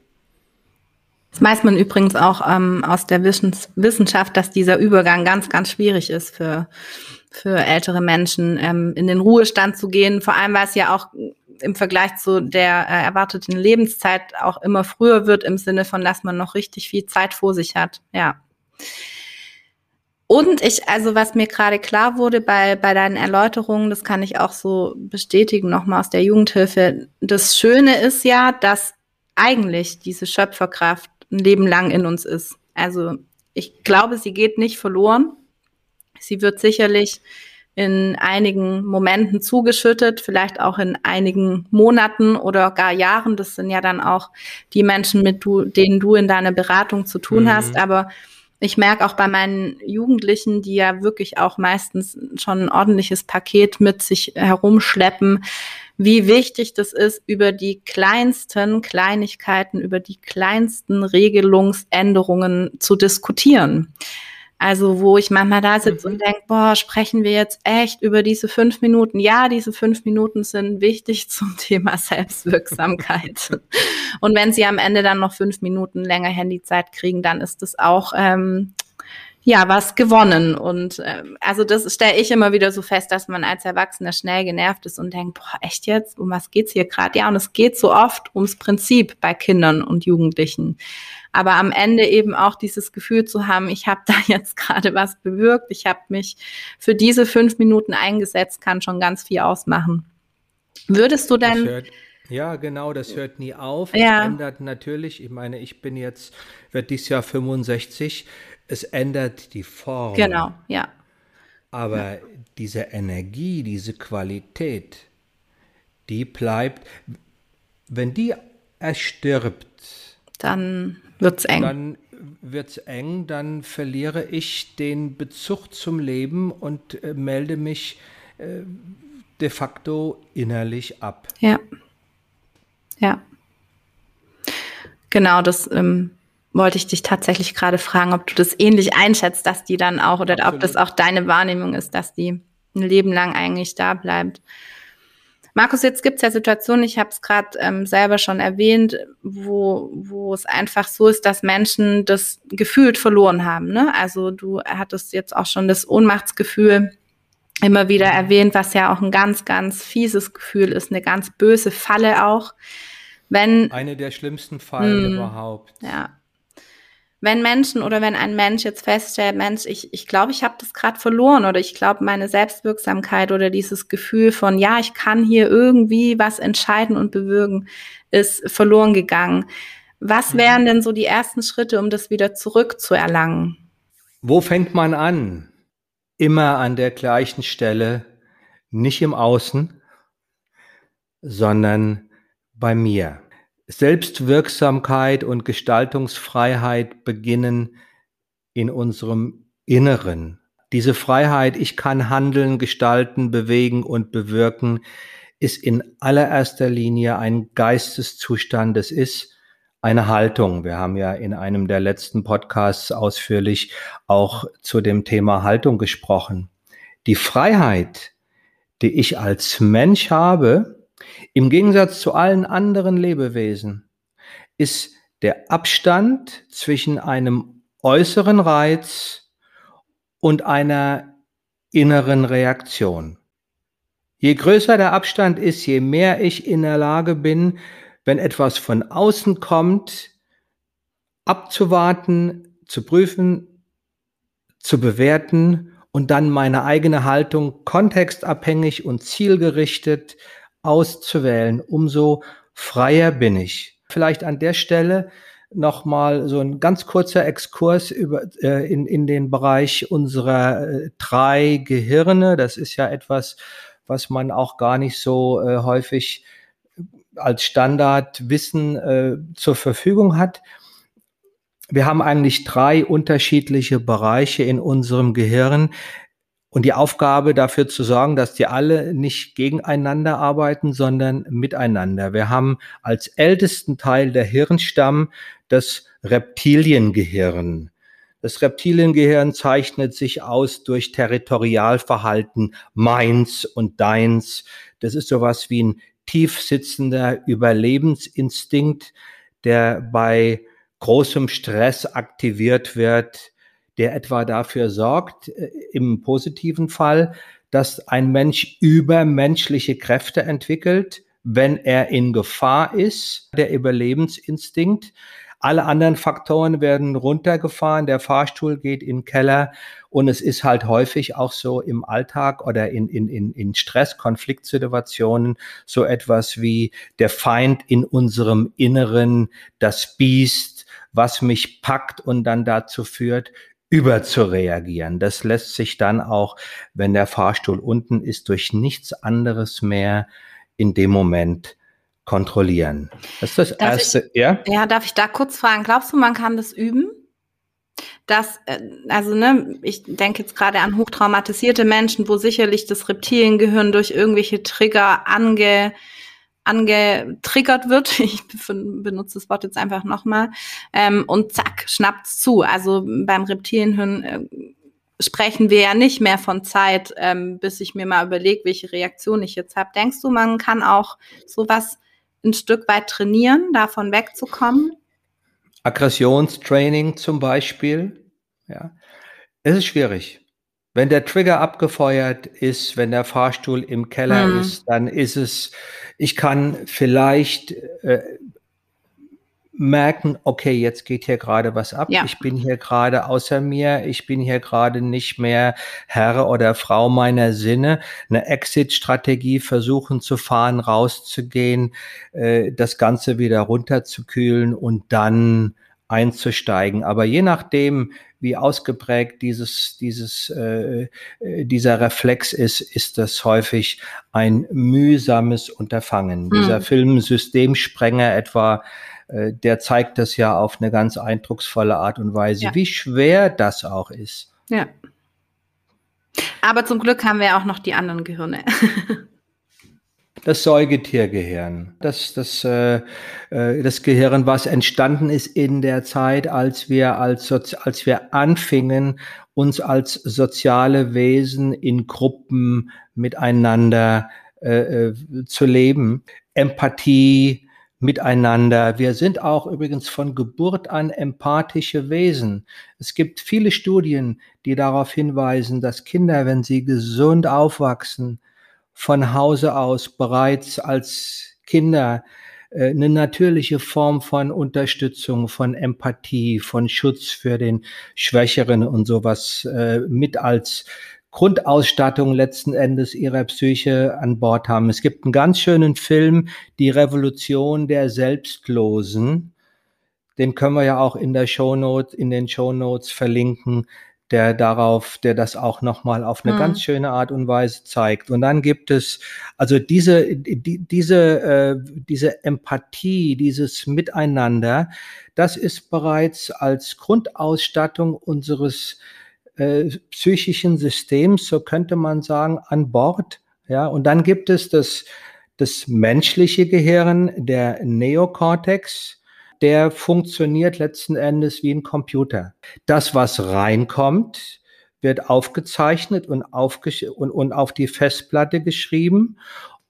Das weiß man übrigens auch ähm, aus der Wissenschaft, dass dieser Übergang ganz, ganz schwierig ist für für ältere Menschen, ähm, in den Ruhestand zu gehen. Vor allem, weil es ja auch im Vergleich zu der äh, erwarteten Lebenszeit auch immer früher wird, im Sinne von, dass man noch richtig viel Zeit vor sich hat. Ja. Und ich, also was mir gerade klar wurde bei, bei deinen Erläuterungen, das kann ich auch so bestätigen, nochmal aus der Jugendhilfe. Das Schöne ist ja, dass eigentlich diese Schöpferkraft ein Leben lang in uns ist. Also ich glaube, sie geht nicht verloren. Sie wird sicherlich in einigen Momenten zugeschüttet, vielleicht auch in einigen Monaten oder gar Jahren. Das sind ja dann auch die Menschen, mit du, denen du in deiner Beratung zu tun mhm. hast. Aber ich merke auch bei meinen Jugendlichen, die ja wirklich auch meistens schon ein ordentliches Paket mit sich herumschleppen, wie wichtig das ist, über die kleinsten Kleinigkeiten, über die kleinsten Regelungsänderungen zu diskutieren Also wo ich manchmal da sitze mhm. und denke, boah, sprechen wir jetzt echt über diese fünf Minuten? Ja, diese fünf Minuten sind wichtig *laughs* zum Thema Selbstwirksamkeit. *laughs* und wenn Sie am Ende dann noch fünf Minuten länger Handyzeit kriegen, dann ist das auch ähm, ja, was gewonnen. Und äh, also das stelle ich immer wieder so fest, dass man als Erwachsener schnell genervt ist und denkt, boah, echt jetzt? Um was geht's hier gerade? Ja, und es geht so oft ums Prinzip bei Kindern und Jugendlichen. Aber am Ende eben auch dieses Gefühl zu haben, ich habe *laughs* da jetzt gerade was bewirkt, ich habe mich für diese fünf Minuten eingesetzt, kann schon ganz viel ausmachen. Würdest du denn. Ja, genau, das hört nie auf. Ja. Es ändert natürlich, ich meine, ich bin jetzt, werde dieses Jahr 65 es ändert die Form. Genau, ja. Aber ja. diese Energie, diese Qualität, die bleibt, wenn die erstirbt, dann wird es eng. Dann wird es eng, dann verliere ich den Bezug zum Leben und äh, melde mich äh, de facto innerlich ab. Ja. Ja. Genau, das ähm, wollte ich dich tatsächlich gerade fragen, ob du das ähnlich einschätzt, dass die dann auch, oder Absolut. ob das auch deine Wahrnehmung ist, dass die ein Leben lang eigentlich da bleibt. Markus, jetzt gibt es ja Situationen, ich habe es gerade ähm, selber schon erwähnt, wo, wo es einfach so ist, dass Menschen das gefühlt verloren haben. Ne? Also du hattest jetzt auch schon das Ohnmachtsgefühl immer wieder erwähnt, was ja auch ein ganz, ganz fieses Gefühl ist, eine ganz böse Falle auch. Wenn, Eine der schlimmsten Fallen mh, hm, überhaupt. Ja, wenn Menschen oder wenn ein Mensch jetzt feststellt, Mensch, ich ich, glaube, ich habe das gerade verloren oder ich glaube, meine Selbstwirksamkeit oder dieses Gefühl von, ja, ich kann hier irgendwie was entscheiden und bewirken, ist verloren gegangen. Was mhm. wären denn so die ersten Schritte, um das wieder zurückzuerlangen? Wo fängt man an? Immer an der gleichen Stelle, nicht im Außen, sondern bei mir. Selbstwirksamkeit und Gestaltungsfreiheit beginnen in unserem Inneren. Diese Freiheit, ich kann handeln, gestalten, bewegen und bewirken, ist in allererster Linie ein Geisteszustand. Es ist eine Haltung. Wir haben ja in einem der letzten Podcasts ausführlich auch zu dem Thema Haltung gesprochen. Die Freiheit, die ich als Mensch habe, im Gegensatz zu allen anderen Lebewesen ist der Abstand zwischen einem äußeren Reiz und einer inneren Reaktion. Je größer der Abstand ist, je mehr ich in der Lage bin, wenn etwas von außen kommt, abzuwarten, zu prüfen, zu bewerten und dann meine eigene Haltung kontextabhängig und zielgerichtet auszuwählen, umso freier bin ich. Vielleicht an der Stelle nochmal so ein ganz kurzer Exkurs über, äh, in, in den Bereich unserer äh, drei Gehirne. Das ist ja etwas, was man auch gar nicht so äh, häufig als Standardwissen äh, zur Verfügung hat. Wir haben eigentlich drei unterschiedliche Bereiche in unserem Gehirn, und die Aufgabe dafür zu sorgen, dass die alle nicht gegeneinander arbeiten, sondern miteinander. Wir haben als ältesten Teil der Hirnstamm das Reptiliengehirn. Das Reptiliengehirn zeichnet sich aus durch Territorialverhalten meins und deins. Das ist sowas wie ein tief sitzender Überlebensinstinkt, der bei großem Stress aktiviert wird, der etwa dafür sorgt, äh, im positiven Fall, dass ein Mensch übermenschliche Kräfte entwickelt, wenn er in Gefahr ist, der Überlebensinstinkt. Alle anderen Faktoren werden runtergefahren, der Fahrstuhl geht in den Keller und es ist halt häufig auch so im Alltag oder in, in, in, in Stress, Konfliktsituationen so etwas wie der Feind in unserem Inneren, das Biest, was mich packt und dann dazu führt, überzureagieren. Das lässt sich dann auch, wenn der Fahrstuhl unten ist, durch nichts anderes mehr in dem Moment kontrollieren. Das ist das darf Erste. Ich, ja? ja, darf ich da kurz fragen? Glaubst du, man kann das üben? Das, äh, also ne, ich denke jetzt gerade an hochtraumatisierte Menschen, wo sicherlich das Reptiliengehirn durch irgendwelche Trigger ange, angetriggert wird. *laughs* Ich benutze das Wort jetzt einfach nochmal. Ähm, und zack, schnappt's zu. Also beim Reptilienhirn äh, sprechen wir ja nicht mehr von Zeit, ähm, bis ich mir mal überlege, welche Reaktion ich jetzt habe. Denkst du, man kann auch sowas ein Stück weit trainieren, davon wegzukommen? Aggressionstraining zum Beispiel. Ja, es ist schwierig. Wenn der Trigger abgefeuert ist, wenn der Fahrstuhl im Keller mhm. ist, dann ist es, ich kann vielleicht äh, merken, okay, jetzt geht hier gerade was ab. Ja. Ich bin hier gerade außer mir. Ich bin hier gerade nicht mehr Herr oder Frau meiner Sinne. Eine Exit-Strategie versuchen zu fahren, rauszugehen, äh, das Ganze wieder runterzukühlen und dann einzusteigen. Aber je nachdem, wie ausgeprägt dieses, dieses, äh, äh dieser Reflex ist, ist das häufig ein mühsames Unterfangen. Mhm. Dieser Film Systemsprenger etwa, äh, der zeigt das ja auf eine ganz eindrucksvolle Art und Weise, ja. wie schwer das auch ist. Ja. Aber zum Glück haben wir auch noch die anderen Gehirne. *laughs* das Säugetiergehirn, das, das, äh, äh, das Gehirn, was entstanden ist in der Zeit, als wir, als, als wir anfingen, uns als soziale Wesen in Gruppen miteinander äh, äh, zu leben. Empathie, miteinander. Wir sind auch übrigens von Geburt an empathische Wesen. Es gibt viele Studien, die darauf hinweisen, dass Kinder, wenn sie gesund aufwachsen, von Hause aus bereits als Kinder äh, eine natürliche Form von Unterstützung, von Empathie, von Schutz für den Schwächeren und sowas äh, mit als Grundausstattung letzten Endes ihrer Psyche an Bord haben. Es gibt einen ganz schönen Film, Die Revolution der Selbstlosen. Den können wir ja auch in der Shownote, in den Shownotes verlinken, der darauf, der das auch nochmal auf eine mhm. ganz schöne Art und Weise zeigt. Und dann gibt es also diese, die, diese, äh, diese Empathie, dieses Miteinander, das ist bereits als Grundausstattung unseres äh, psychischen Systems, so könnte man sagen, an Bord. Ja, und dann gibt es das, das menschliche Gehirn, der Neokortex, der funktioniert letzten Endes wie ein Computer. Das, was reinkommt, wird aufgezeichnet und, und, und auf die Festplatte geschrieben.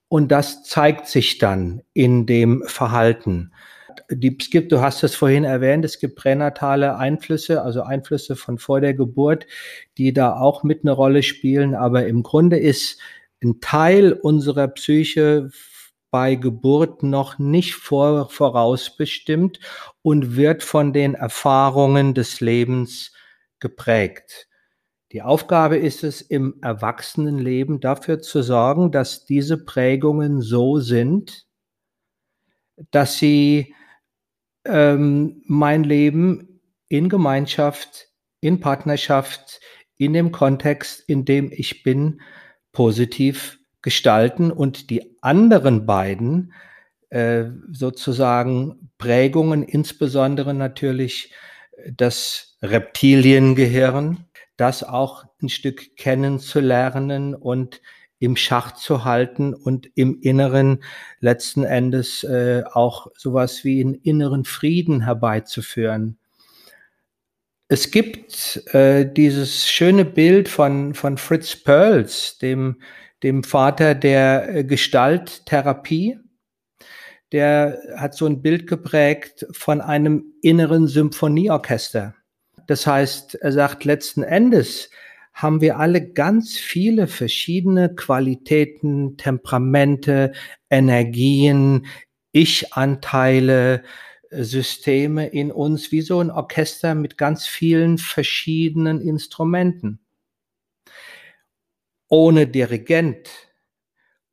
Und das zeigt sich dann in dem Verhalten die, es gibt, du hast es vorhin erwähnt, es gibt pränatale Einflüsse, also Einflüsse von vor der Geburt, die da auch mit eine Rolle spielen. Aber im Grunde ist ein Teil unserer Psyche bei Geburt noch nicht vor, vorausbestimmt und wird von den Erfahrungen des Lebens geprägt. Die Aufgabe ist es, im Erwachsenenleben dafür zu sorgen, dass diese Prägungen so sind, dass sie ähm, mein Leben in Gemeinschaft, in Partnerschaft, in dem Kontext, in dem ich bin, positiv gestalten und die anderen beiden äh, sozusagen Prägungen, insbesondere natürlich das Reptiliengehirn, das auch ein Stück kennenzulernen und im Schach zu halten und im Inneren letzten Endes äh, auch sowas wie einen inneren Frieden herbeizuführen. Es gibt äh, dieses schöne Bild von, von Fritz Perls, dem, dem Vater der äh, Gestalttherapie. Der hat so ein Bild geprägt von einem inneren Symphonieorchester. Das heißt, er sagt letzten Endes, haben wir alle ganz viele verschiedene Qualitäten, Temperamente, Energien, Ich-Anteile, äh, Systeme in uns, wie so ein Orchester mit ganz vielen verschiedenen Instrumenten. Ohne Dirigent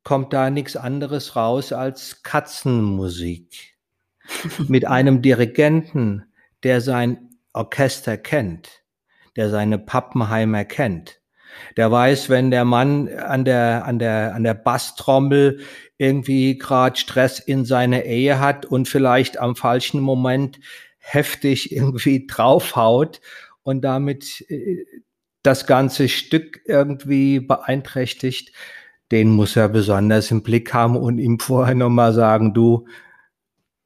kommt da nichts anderes raus als Katzenmusik. *laughs* mit einem Dirigenten, der sein Orchester kennt, der seine Pappenheimer kennt. Der weiß, wenn der Mann an der, an der, an der Basstrommel irgendwie gerade Stress in seiner Ehe hat und vielleicht am falschen Moment heftig irgendwie draufhaut und damit äh, das ganze Stück irgendwie beeinträchtigt, den muss er besonders im Blick haben und ihm vorher nochmal sagen, du,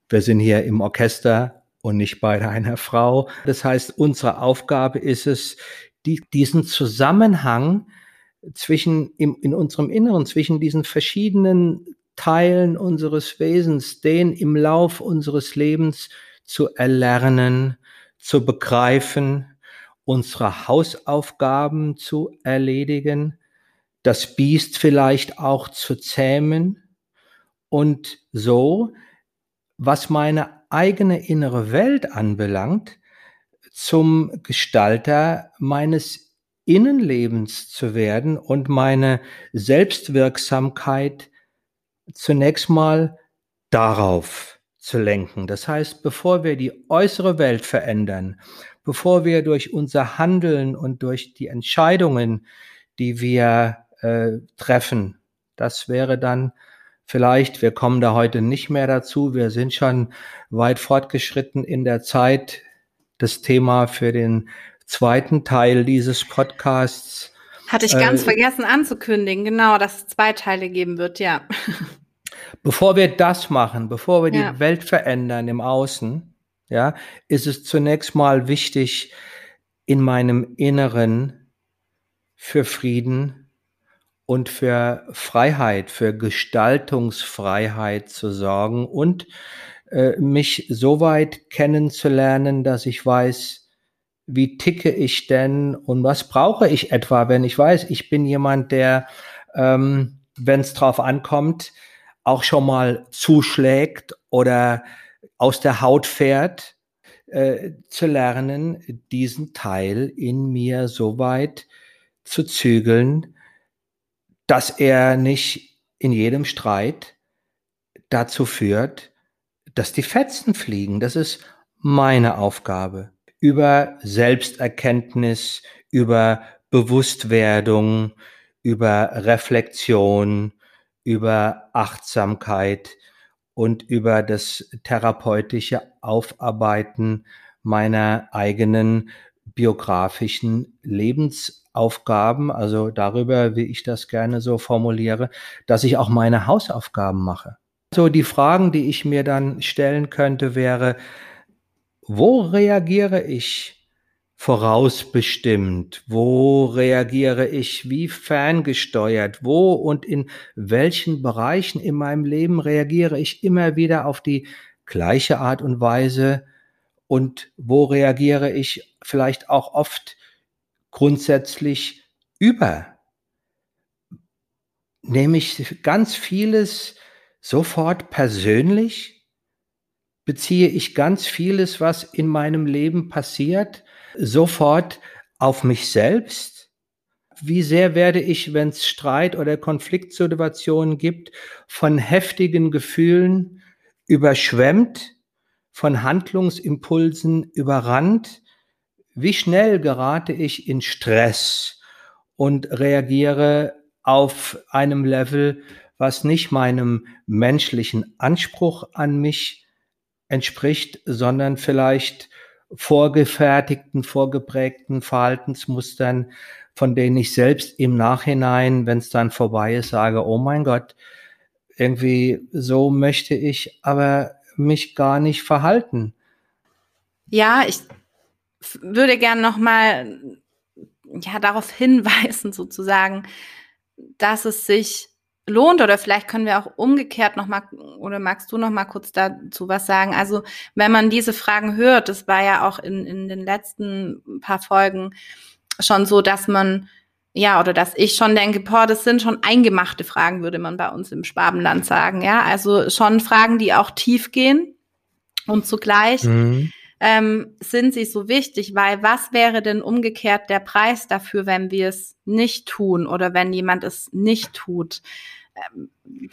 wir sind hier im Orchester und nicht bei deiner Frau. Das heißt, unsere Aufgabe ist es, die, diesen Zusammenhang zwischen im, in unserem Inneren, zwischen diesen verschiedenen Teilen unseres Wesens, den im Lauf unseres Lebens zu erlernen, zu begreifen, unsere Hausaufgaben zu erledigen, das Biest vielleicht auch zu zähmen und so, was meine eigene innere Welt anbelangt, zum Gestalter meines Innenlebens zu werden und meine Selbstwirksamkeit zunächst mal darauf zu lenken. Das heißt, bevor wir die äußere Welt verändern, bevor wir durch unser Handeln und durch die Entscheidungen, die wir äh, treffen, das wäre dann vielleicht, wir kommen da heute nicht mehr dazu, wir sind schon weit fortgeschritten in der Zeit, das Thema für den zweiten Teil dieses Podcasts. Hatte ich ganz äh, vergessen anzukündigen, genau, dass es zwei Teile geben wird, ja. Bevor wir das machen, bevor wir ja. die Welt verändern im Außen, ja, ist es zunächst mal wichtig, in meinem Inneren für Frieden und für Freiheit, für Gestaltungsfreiheit zu sorgen und äh, mich so weit kennenzulernen, dass ich weiß, wie ticke ich denn und was brauche ich etwa, wenn ich weiß, ich bin jemand, der, ähm, wenn es drauf ankommt, auch schon mal zuschlägt oder aus der Haut fährt, äh, zu lernen, diesen Teil in mir so weit zu zügeln, dass er nicht in jedem Streit dazu führt, dass die Fetzen fliegen. Das ist meine Aufgabe. Über Selbsterkenntnis, über Bewusstwerdung, über Reflexion, über Achtsamkeit und über das therapeutische Aufarbeiten meiner eigenen biografischen Lebensaufgaben, also darüber, wie ich das gerne so formuliere, dass ich auch meine Hausaufgaben mache. So die Fragen, die ich mir dann stellen könnte, wäre, wo reagiere ich vorausbestimmt? Wo reagiere ich wie ferngesteuert? Wo und in welchen Bereichen in meinem Leben reagiere ich immer wieder auf die gleiche Art und Weise? Und wo reagiere ich vielleicht auch oft grundsätzlich über? Nehme ich ganz vieles sofort persönlich? Beziehe ich ganz vieles, was in meinem Leben passiert, sofort auf mich selbst? Wie sehr werde ich, wenn es Streit oder Konfliktsituationen gibt, von heftigen Gefühlen überschwemmt, von Handlungsimpulsen überrannt? Wie schnell gerate ich in Stress und reagiere auf einem Level, was nicht meinem menschlichen Anspruch an mich entspricht, sondern vielleicht vorgefertigten, vorgeprägten Verhaltensmustern, von denen ich selbst im Nachhinein, wenn es dann vorbei ist, sage, oh mein Gott, irgendwie so möchte ich aber mich gar nicht verhalten. Ja, ich würde gerne noch mal ja darauf hinweisen *laughs* sozusagen, dass es sich lohnt oder vielleicht können wir auch umgekehrt noch mal oder magst du noch mal kurz dazu was sagen? Also wenn man diese Fragen hört, das war ja auch in, in den letzten paar Folgen schon so, dass man ja oder dass ich schon denke, boah, das sind schon eingemachte Fragen, würde man bei uns im Schwabenland sagen, ja, also schon Fragen, die auch tief gehen und zugleich mhm. ähm, sind sie so wichtig, weil was wäre denn umgekehrt der Preis dafür, wenn wir es nicht tun oder wenn jemand es nicht tut?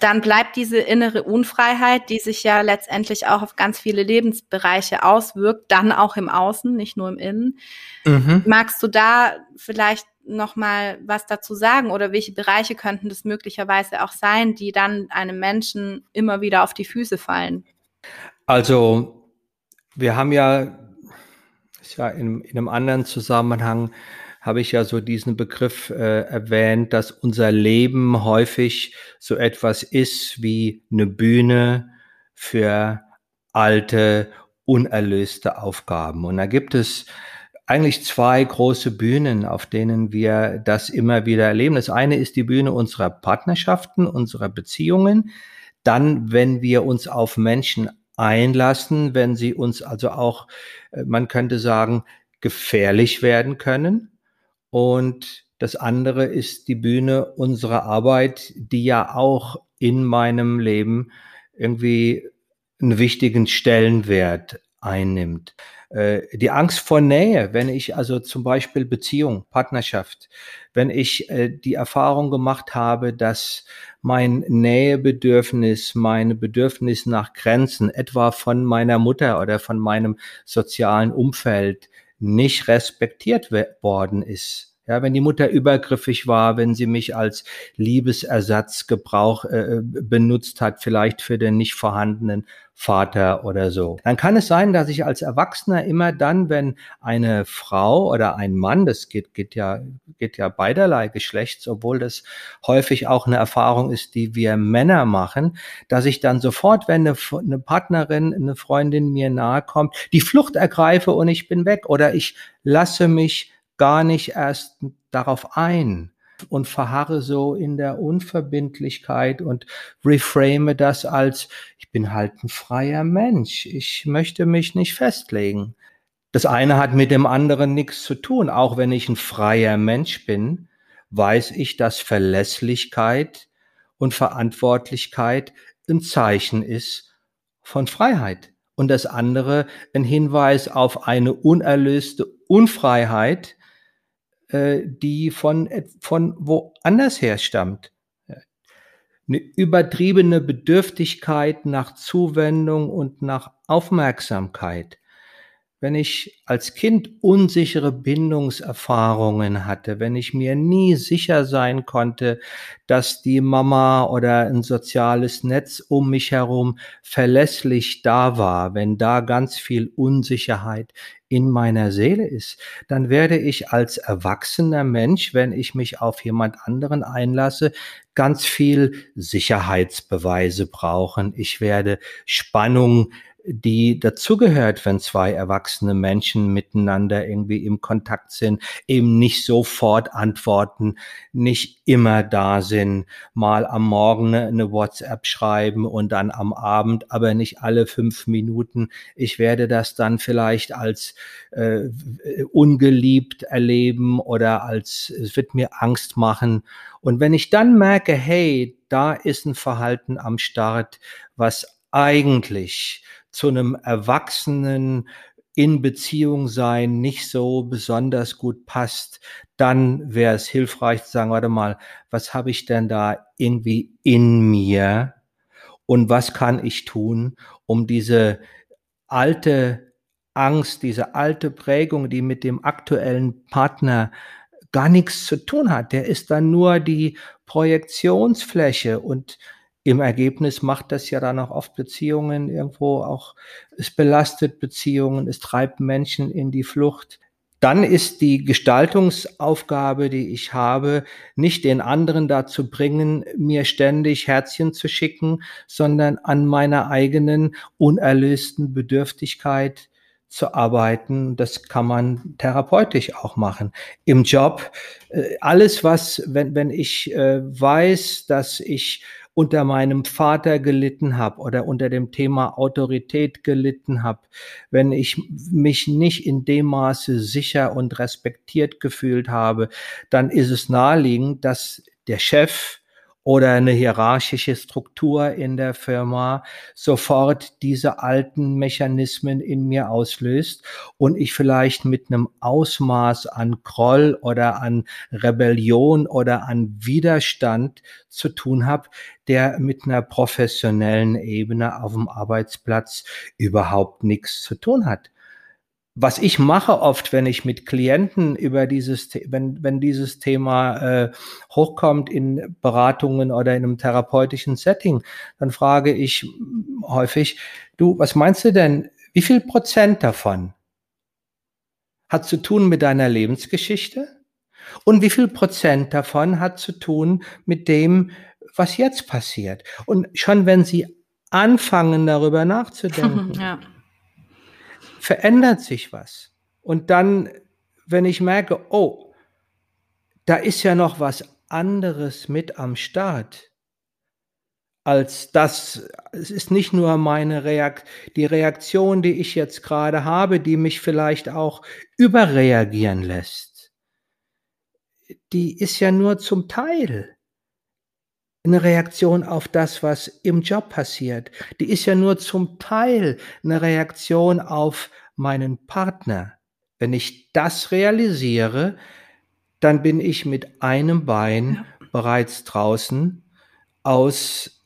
Dann bleibt diese innere Unfreiheit, die sich ja letztendlich auch auf ganz viele Lebensbereiche auswirkt, dann auch im Außen, nicht nur im Innen. Mhm. Magst du da vielleicht noch mal was dazu sagen oder welche Bereiche könnten das möglicherweise auch sein, die dann einem Menschen immer wieder auf die Füße fallen? Also wir haben ja, ja in, in einem anderen Zusammenhang habe ich ja so diesen Begriff äh, erwähnt, dass unser Leben häufig so etwas ist wie eine Bühne für alte, unerlöste Aufgaben. Und da gibt es eigentlich zwei große Bühnen, auf denen wir das immer wieder erleben. Das eine ist die Bühne unserer Partnerschaften, unserer Beziehungen. Dann, wenn wir uns auf Menschen einlassen, wenn sie uns also auch, äh, man könnte sagen, gefährlich werden können. Und das andere ist die Bühne unserer Arbeit, die ja auch in meinem Leben irgendwie einen wichtigen Stellenwert einnimmt. Äh, die Angst vor Nähe, wenn ich also zum Beispiel Beziehung, Partnerschaft, wenn ich äh, die Erfahrung gemacht habe, dass mein Nähebedürfnis, meine Bedürfnis nach Grenzen, etwa von meiner Mutter oder von meinem sozialen Umfeld, nicht respektiert worden ist, ja, wenn die Mutter übergriffig war, wenn sie mich als Liebesersatz Gebrauch äh, benutzt hat, vielleicht für den nicht vorhandenen Vater oder so. Dann kann es sein, dass ich als Erwachsener immer dann, wenn eine Frau oder ein Mann, das geht, geht ja, geht ja beiderlei Geschlechts, obwohl das häufig auch eine Erfahrung ist, die wir Männer machen, dass ich dann sofort, wenn eine, eine Partnerin, eine Freundin mir nahe kommt, die Flucht ergreife und ich bin weg oder ich lasse mich gar nicht erst darauf ein und verharre so in der Unverbindlichkeit und reframe das als, ich bin halt ein freier Mensch, ich möchte mich nicht festlegen. Das eine hat mit dem anderen nichts zu tun. Auch wenn ich ein freier Mensch bin, weiß ich, dass Verlässlichkeit und Verantwortlichkeit ein Zeichen ist von Freiheit. Und das andere ein Hinweis auf eine unerlöste Unfreiheit, äh, die von, von woanders her stammt. Eine übertriebene Bedürftigkeit nach Zuwendung und nach Aufmerksamkeit wenn ich als Kind unsichere Bindungserfahrungen hatte, wenn ich mir nie sicher sein konnte, dass die Mama oder ein soziales Netz um mich herum verlässlich da war, wenn da ganz viel Unsicherheit in meiner Seele ist, dann werde ich als erwachsener Mensch, wenn ich mich auf jemand anderen einlasse, ganz viel Sicherheitsbeweise brauchen. Ich werde Spannung die dazugehört, wenn zwei erwachsene Menschen miteinander irgendwie im Kontakt sind, eben nicht sofort antworten, nicht immer da sind, mal am Morgen eine WhatsApp schreiben und dann am Abend, aber nicht alle fünf Minuten. Ich werde das dann vielleicht als äh, ungeliebt erleben oder als es wird mir Angst machen. Und wenn ich dann merke, hey, da ist ein Verhalten am Start, was eigentlich zu einem Erwachsenen in Beziehung sein nicht so besonders gut passt, dann wäre es hilfreich zu sagen, warte mal, was habe ich denn da irgendwie in mir und was kann ich tun, um diese alte Angst, diese alte Prägung, die mit dem aktuellen Partner gar nichts zu tun hat, der ist dann nur die Projektionsfläche und im Ergebnis macht das ja dann auch oft Beziehungen irgendwo auch, es belastet Beziehungen, es treibt Menschen in die Flucht. Dann ist die Gestaltungsaufgabe, die ich habe, nicht den anderen dazu bringen, mir ständig Herzchen zu schicken, sondern an meiner eigenen unerlösten Bedürftigkeit zu arbeiten. Das kann man therapeutisch auch machen. Im Job, äh, alles was, wenn, wenn ich äh, weiß, dass ich unter meinem Vater gelitten habe oder unter dem Thema Autorität gelitten habe, wenn ich mich nicht in dem Maße sicher und respektiert gefühlt habe, dann ist es naheliegend, dass der Chef oder eine hierarchische Struktur in der Firma sofort diese alten Mechanismen in mir auslöst und ich vielleicht mit einem Ausmaß an Groll oder an Rebellion oder an Widerstand zu tun habe, der mit einer professionellen Ebene auf dem Arbeitsplatz überhaupt nichts zu tun hat was ich mache oft, wenn ich mit Klienten über dieses, wenn, wenn dieses Thema äh, hochkommt in Beratungen oder in einem therapeutischen Setting, dann frage ich häufig, du, was meinst du denn, wie viel Prozent davon hat zu tun mit deiner Lebensgeschichte? Und wie viel Prozent davon hat zu tun mit dem, was jetzt passiert? Und schon wenn Sie anfangen, darüber nachzudenken, *laughs* ja. Verändert sich was. Und dann, wenn ich merke, oh, da ist ja noch was anderes mit am Start, als das, es ist nicht nur meine Reakt, die Reaktion, die ich jetzt gerade habe, die mich vielleicht auch überreagieren lässt. Die ist ja nur zum Teil eine Reaktion auf das, was im Job passiert. Die ist ja nur zum Teil eine Reaktion auf meinen Partner. Wenn ich das realisiere, dann bin ich mit einem Bein ja. bereits draußen aus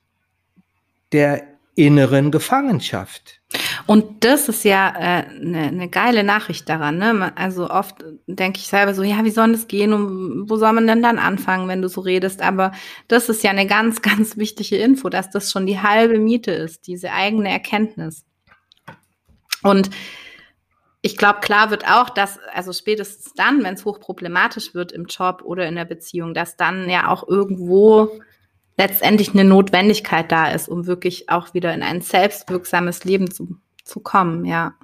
der inneren Gefangenschaft. Und das ist ja eine äh, ne, ne geile Nachricht daran. Ne? Also oft denke ich selber so, ja, wie soll das gehen und wo soll man denn dann anfangen, wenn du so redest? Aber das ist ja eine ganz, *laughs* ganz wichtige Info, dass das schon die halbe Miete ist, diese eigene Erkenntnis. Und ich glaube, klar wird auch, dass, also spätestens dann, wenn es hochproblematisch wird im Job oder in der Beziehung, dass dann ja auch irgendwo letztendlich eine Notwendigkeit da ist, um wirklich auch wieder in ein selbstwirksames Leben zu, zu kommen, ja.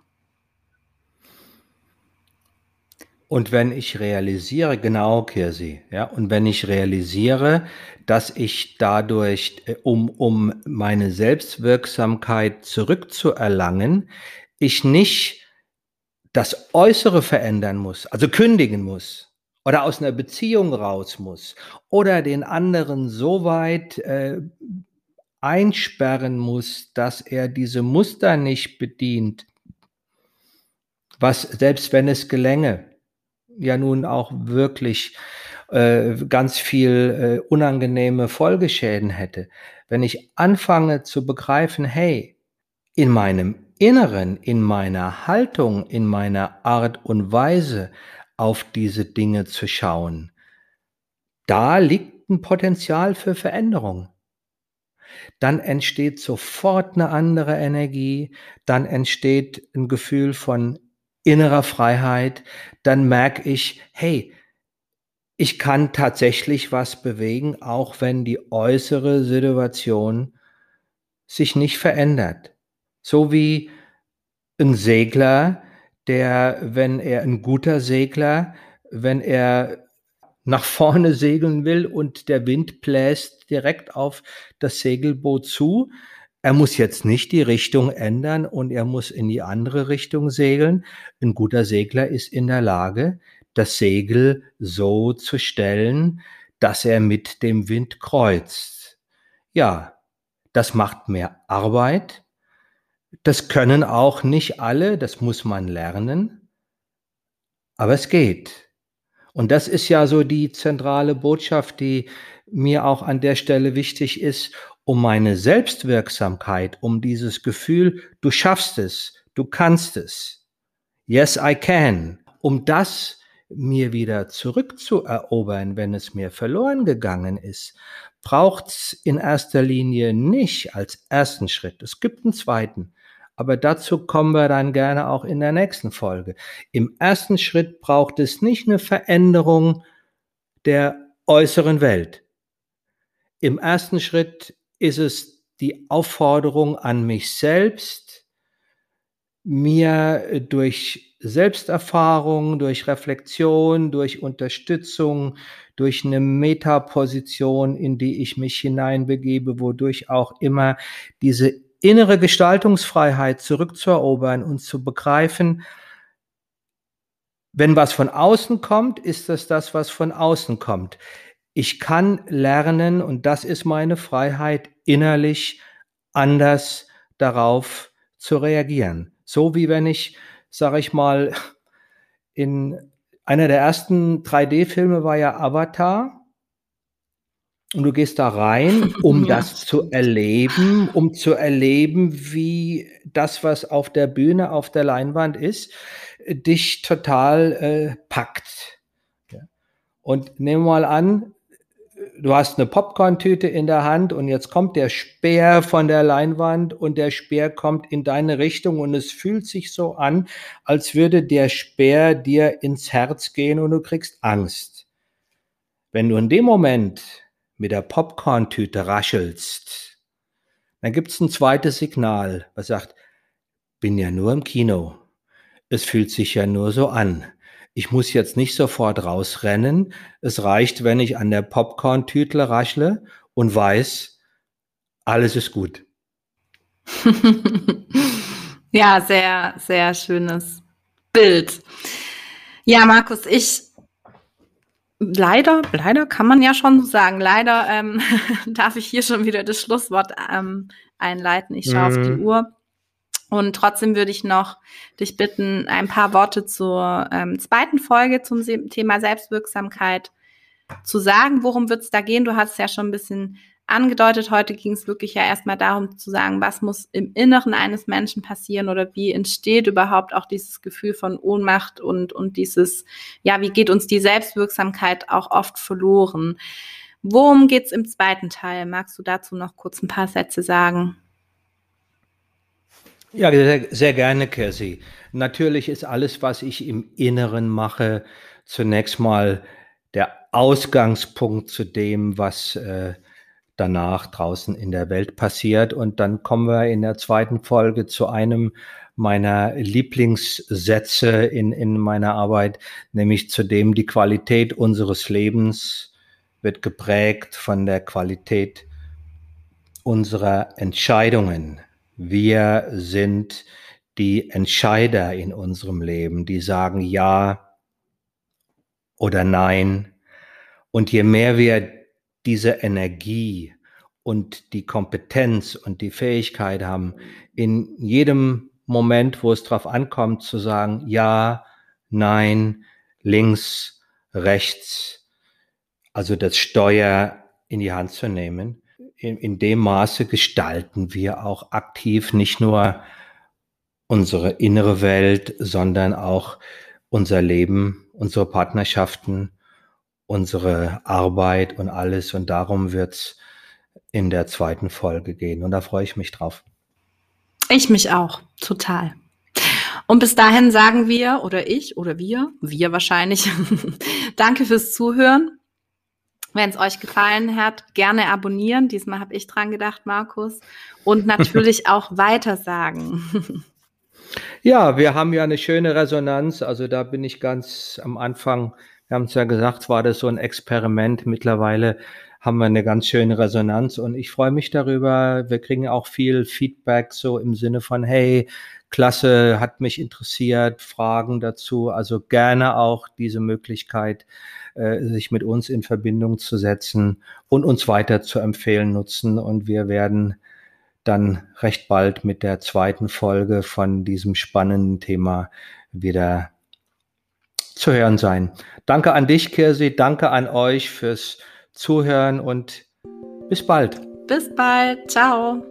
Und wenn ich realisiere, genau, Kirsi, ja, und wenn ich realisiere, dass ich dadurch, äh, um, um meine Selbstwirksamkeit zurückzuerlangen, ich nicht das Äußere verändern muss, also kündigen muss, oder aus einer Beziehung raus muss oder den anderen so weit äh, einsperren muss, dass er diese Muster nicht bedient, was selbst wenn es gelänge, ja nun auch wirklich äh, ganz viel äh, unangenehme Folgeschäden hätte. Wenn ich anfange zu begreifen, hey, in meinem Inneren, in meiner Haltung, in meiner Art und Weise auf diese Dinge zu schauen. Da liegt ein Potenzial für Veränderung. Dann entsteht sofort eine andere Energie, dann entsteht ein Gefühl von innerer Freiheit, dann merke ich, hey, ich kann tatsächlich was bewegen, auch wenn die äußere Situation sich nicht verändert. So wie ein Segler, der, wenn er ein guter Segler, wenn er nach vorne segeln will und der Wind bläst direkt auf das Segelboot zu, er muss jetzt nicht die Richtung ändern und er muss in die andere Richtung segeln. Ein guter Segler ist in der Lage, das Segel so zu stellen, dass er mit dem Wind kreuzt. Ja, das macht mehr Arbeit, das können auch nicht alle, das muss man lernen, aber es geht. Und das ist ja so die zentrale Botschaft, die mir auch an der Stelle wichtig ist, um meine Selbstwirksamkeit, um dieses Gefühl, du schaffst es, du kannst es. Yes, I can. Um das mir wieder zurückzuerobern, wenn es mir verloren gegangen ist, braucht's in erster Linie nicht als ersten Schritt. Es gibt einen zweiten. Aber dazu kommen wir dann gerne auch in der nächsten Folge. Im ersten Schritt braucht es nicht eine Veränderung der äußeren Welt. Im ersten Schritt ist es die Aufforderung an mich selbst, mir durch Selbsterfahrung, durch Reflexion, durch Unterstützung, durch eine Metaposition, in die ich mich hineinbegebe, wodurch auch immer diese innere Gestaltungsfreiheit zurückzuerobern und zu begreifen, wenn was von außen kommt, ist das das, was von außen kommt. Ich kann lernen, und das ist meine Freiheit, innerlich anders darauf zu reagieren. So wie wenn ich, sage ich mal, in einer der ersten 3D-Filme war ja Avatar. Und du gehst da rein, *laughs* um ja. das zu erleben, um zu erleben, wie das, was auf der Bühne, auf der Leinwand ist, dich total äh, packt. Ja. Und nehmen wir mal an, du hast eine Popcorn-Tüte in der Hand und jetzt kommt der Speer von der Leinwand und der Speer kommt in deine Richtung und es fühlt sich so an, als würde der Speer dir ins Herz gehen und du kriegst Angst. Wenn du in dem Moment mit der Popcorn-Tüte raschelst, dann gibt es ein zweites Signal, was sagt, bin ja nur im Kino. Es fühlt sich ja nur so an. Ich muss jetzt nicht sofort rausrennen. Es reicht, wenn ich an der Popcorn-Tüte raschle und weiß, alles ist gut. *laughs* ja, sehr, sehr schönes Bild. Ja, Markus, ich leider, leider kann man ja schon sagen, leider ähm, *laughs* darf ich hier schon wieder das Schlusswort ähm, einleiten. Ich schaue mhm. auf die mhm. Uhr. Und trotzdem würde ich noch dich bitten, ein paar Worte zur ähm, zweiten Folge zum Thema Selbstwirksamkeit zu sagen. Worum wird es da gehen? Du hast ja schon ein bisschen angedeutet. Heute ging es wirklich ja erstmal darum zu sagen, was muss im Inneren eines Menschen passieren oder wie entsteht überhaupt auch dieses Gefühl von Ohnmacht und, und dieses, ja, wie geht uns die Selbstwirksamkeit auch oft verloren? Worum geht's im zweiten Teil? Magst du dazu noch kurz ein paar Sätze sagen? Ja, sehr, sehr gerne, Cassie. Natürlich ist alles, was ich im Inneren mache, zunächst mal der Ausgangspunkt zu dem, was äh, danach draußen in der Welt passiert. Und dann kommen wir in der zweiten Folge zu einem meiner Lieblingssätze in, in meiner Arbeit, nämlich zu dem, die Qualität unseres Lebens wird geprägt von der Qualität unserer Entscheidungen. Wir sind die Entscheider in unserem Leben, die sagen Ja oder Nein. Und je mehr wir diese Energie und die Kompetenz und die Fähigkeit haben, in jedem Moment, wo es drauf ankommt, zu sagen Ja, Nein, links, rechts, also das Steuer in die Hand zu nehmen, in, in dem Maße gestalten wir auch aktiv nicht nur unsere innere Welt, sondern auch unser Leben, unsere Partnerschaften, unsere Arbeit und alles. Und darum wird's in der zweiten Folge gehen. Und da freue ich mich drauf. Ich mich auch, total. Und bis dahin sagen wir, oder ich, oder wir, wir wahrscheinlich, *laughs* danke fürs Zuhören. Wenn es euch gefallen hat, gerne abonnieren. Diesmal habe ich dran gedacht, Markus. Und natürlich *laughs* auch weitersagen. Ja, wir haben ja eine schöne Resonanz. Also da bin ich ganz am Anfang, wir haben es ja gesagt, war das so ein Experiment. Mittlerweile haben wir eine ganz schöne Resonanz und ich freue mich darüber. Wir kriegen auch viel Feedback so im Sinne von, hey, klasse, hat mich interessiert, Fragen dazu. Also gerne auch diese Möglichkeit, äh, sich mit uns in Verbindung zu setzen und uns weiter zu empfehlen nutzen. Und wir werden dann recht bald mit der zweiten Folge von diesem spannenden Thema wieder zu hören sein. Danke an dich, Kirsi. Danke an euch fürs Zuhören und bis bald. Bis bald. Ciao.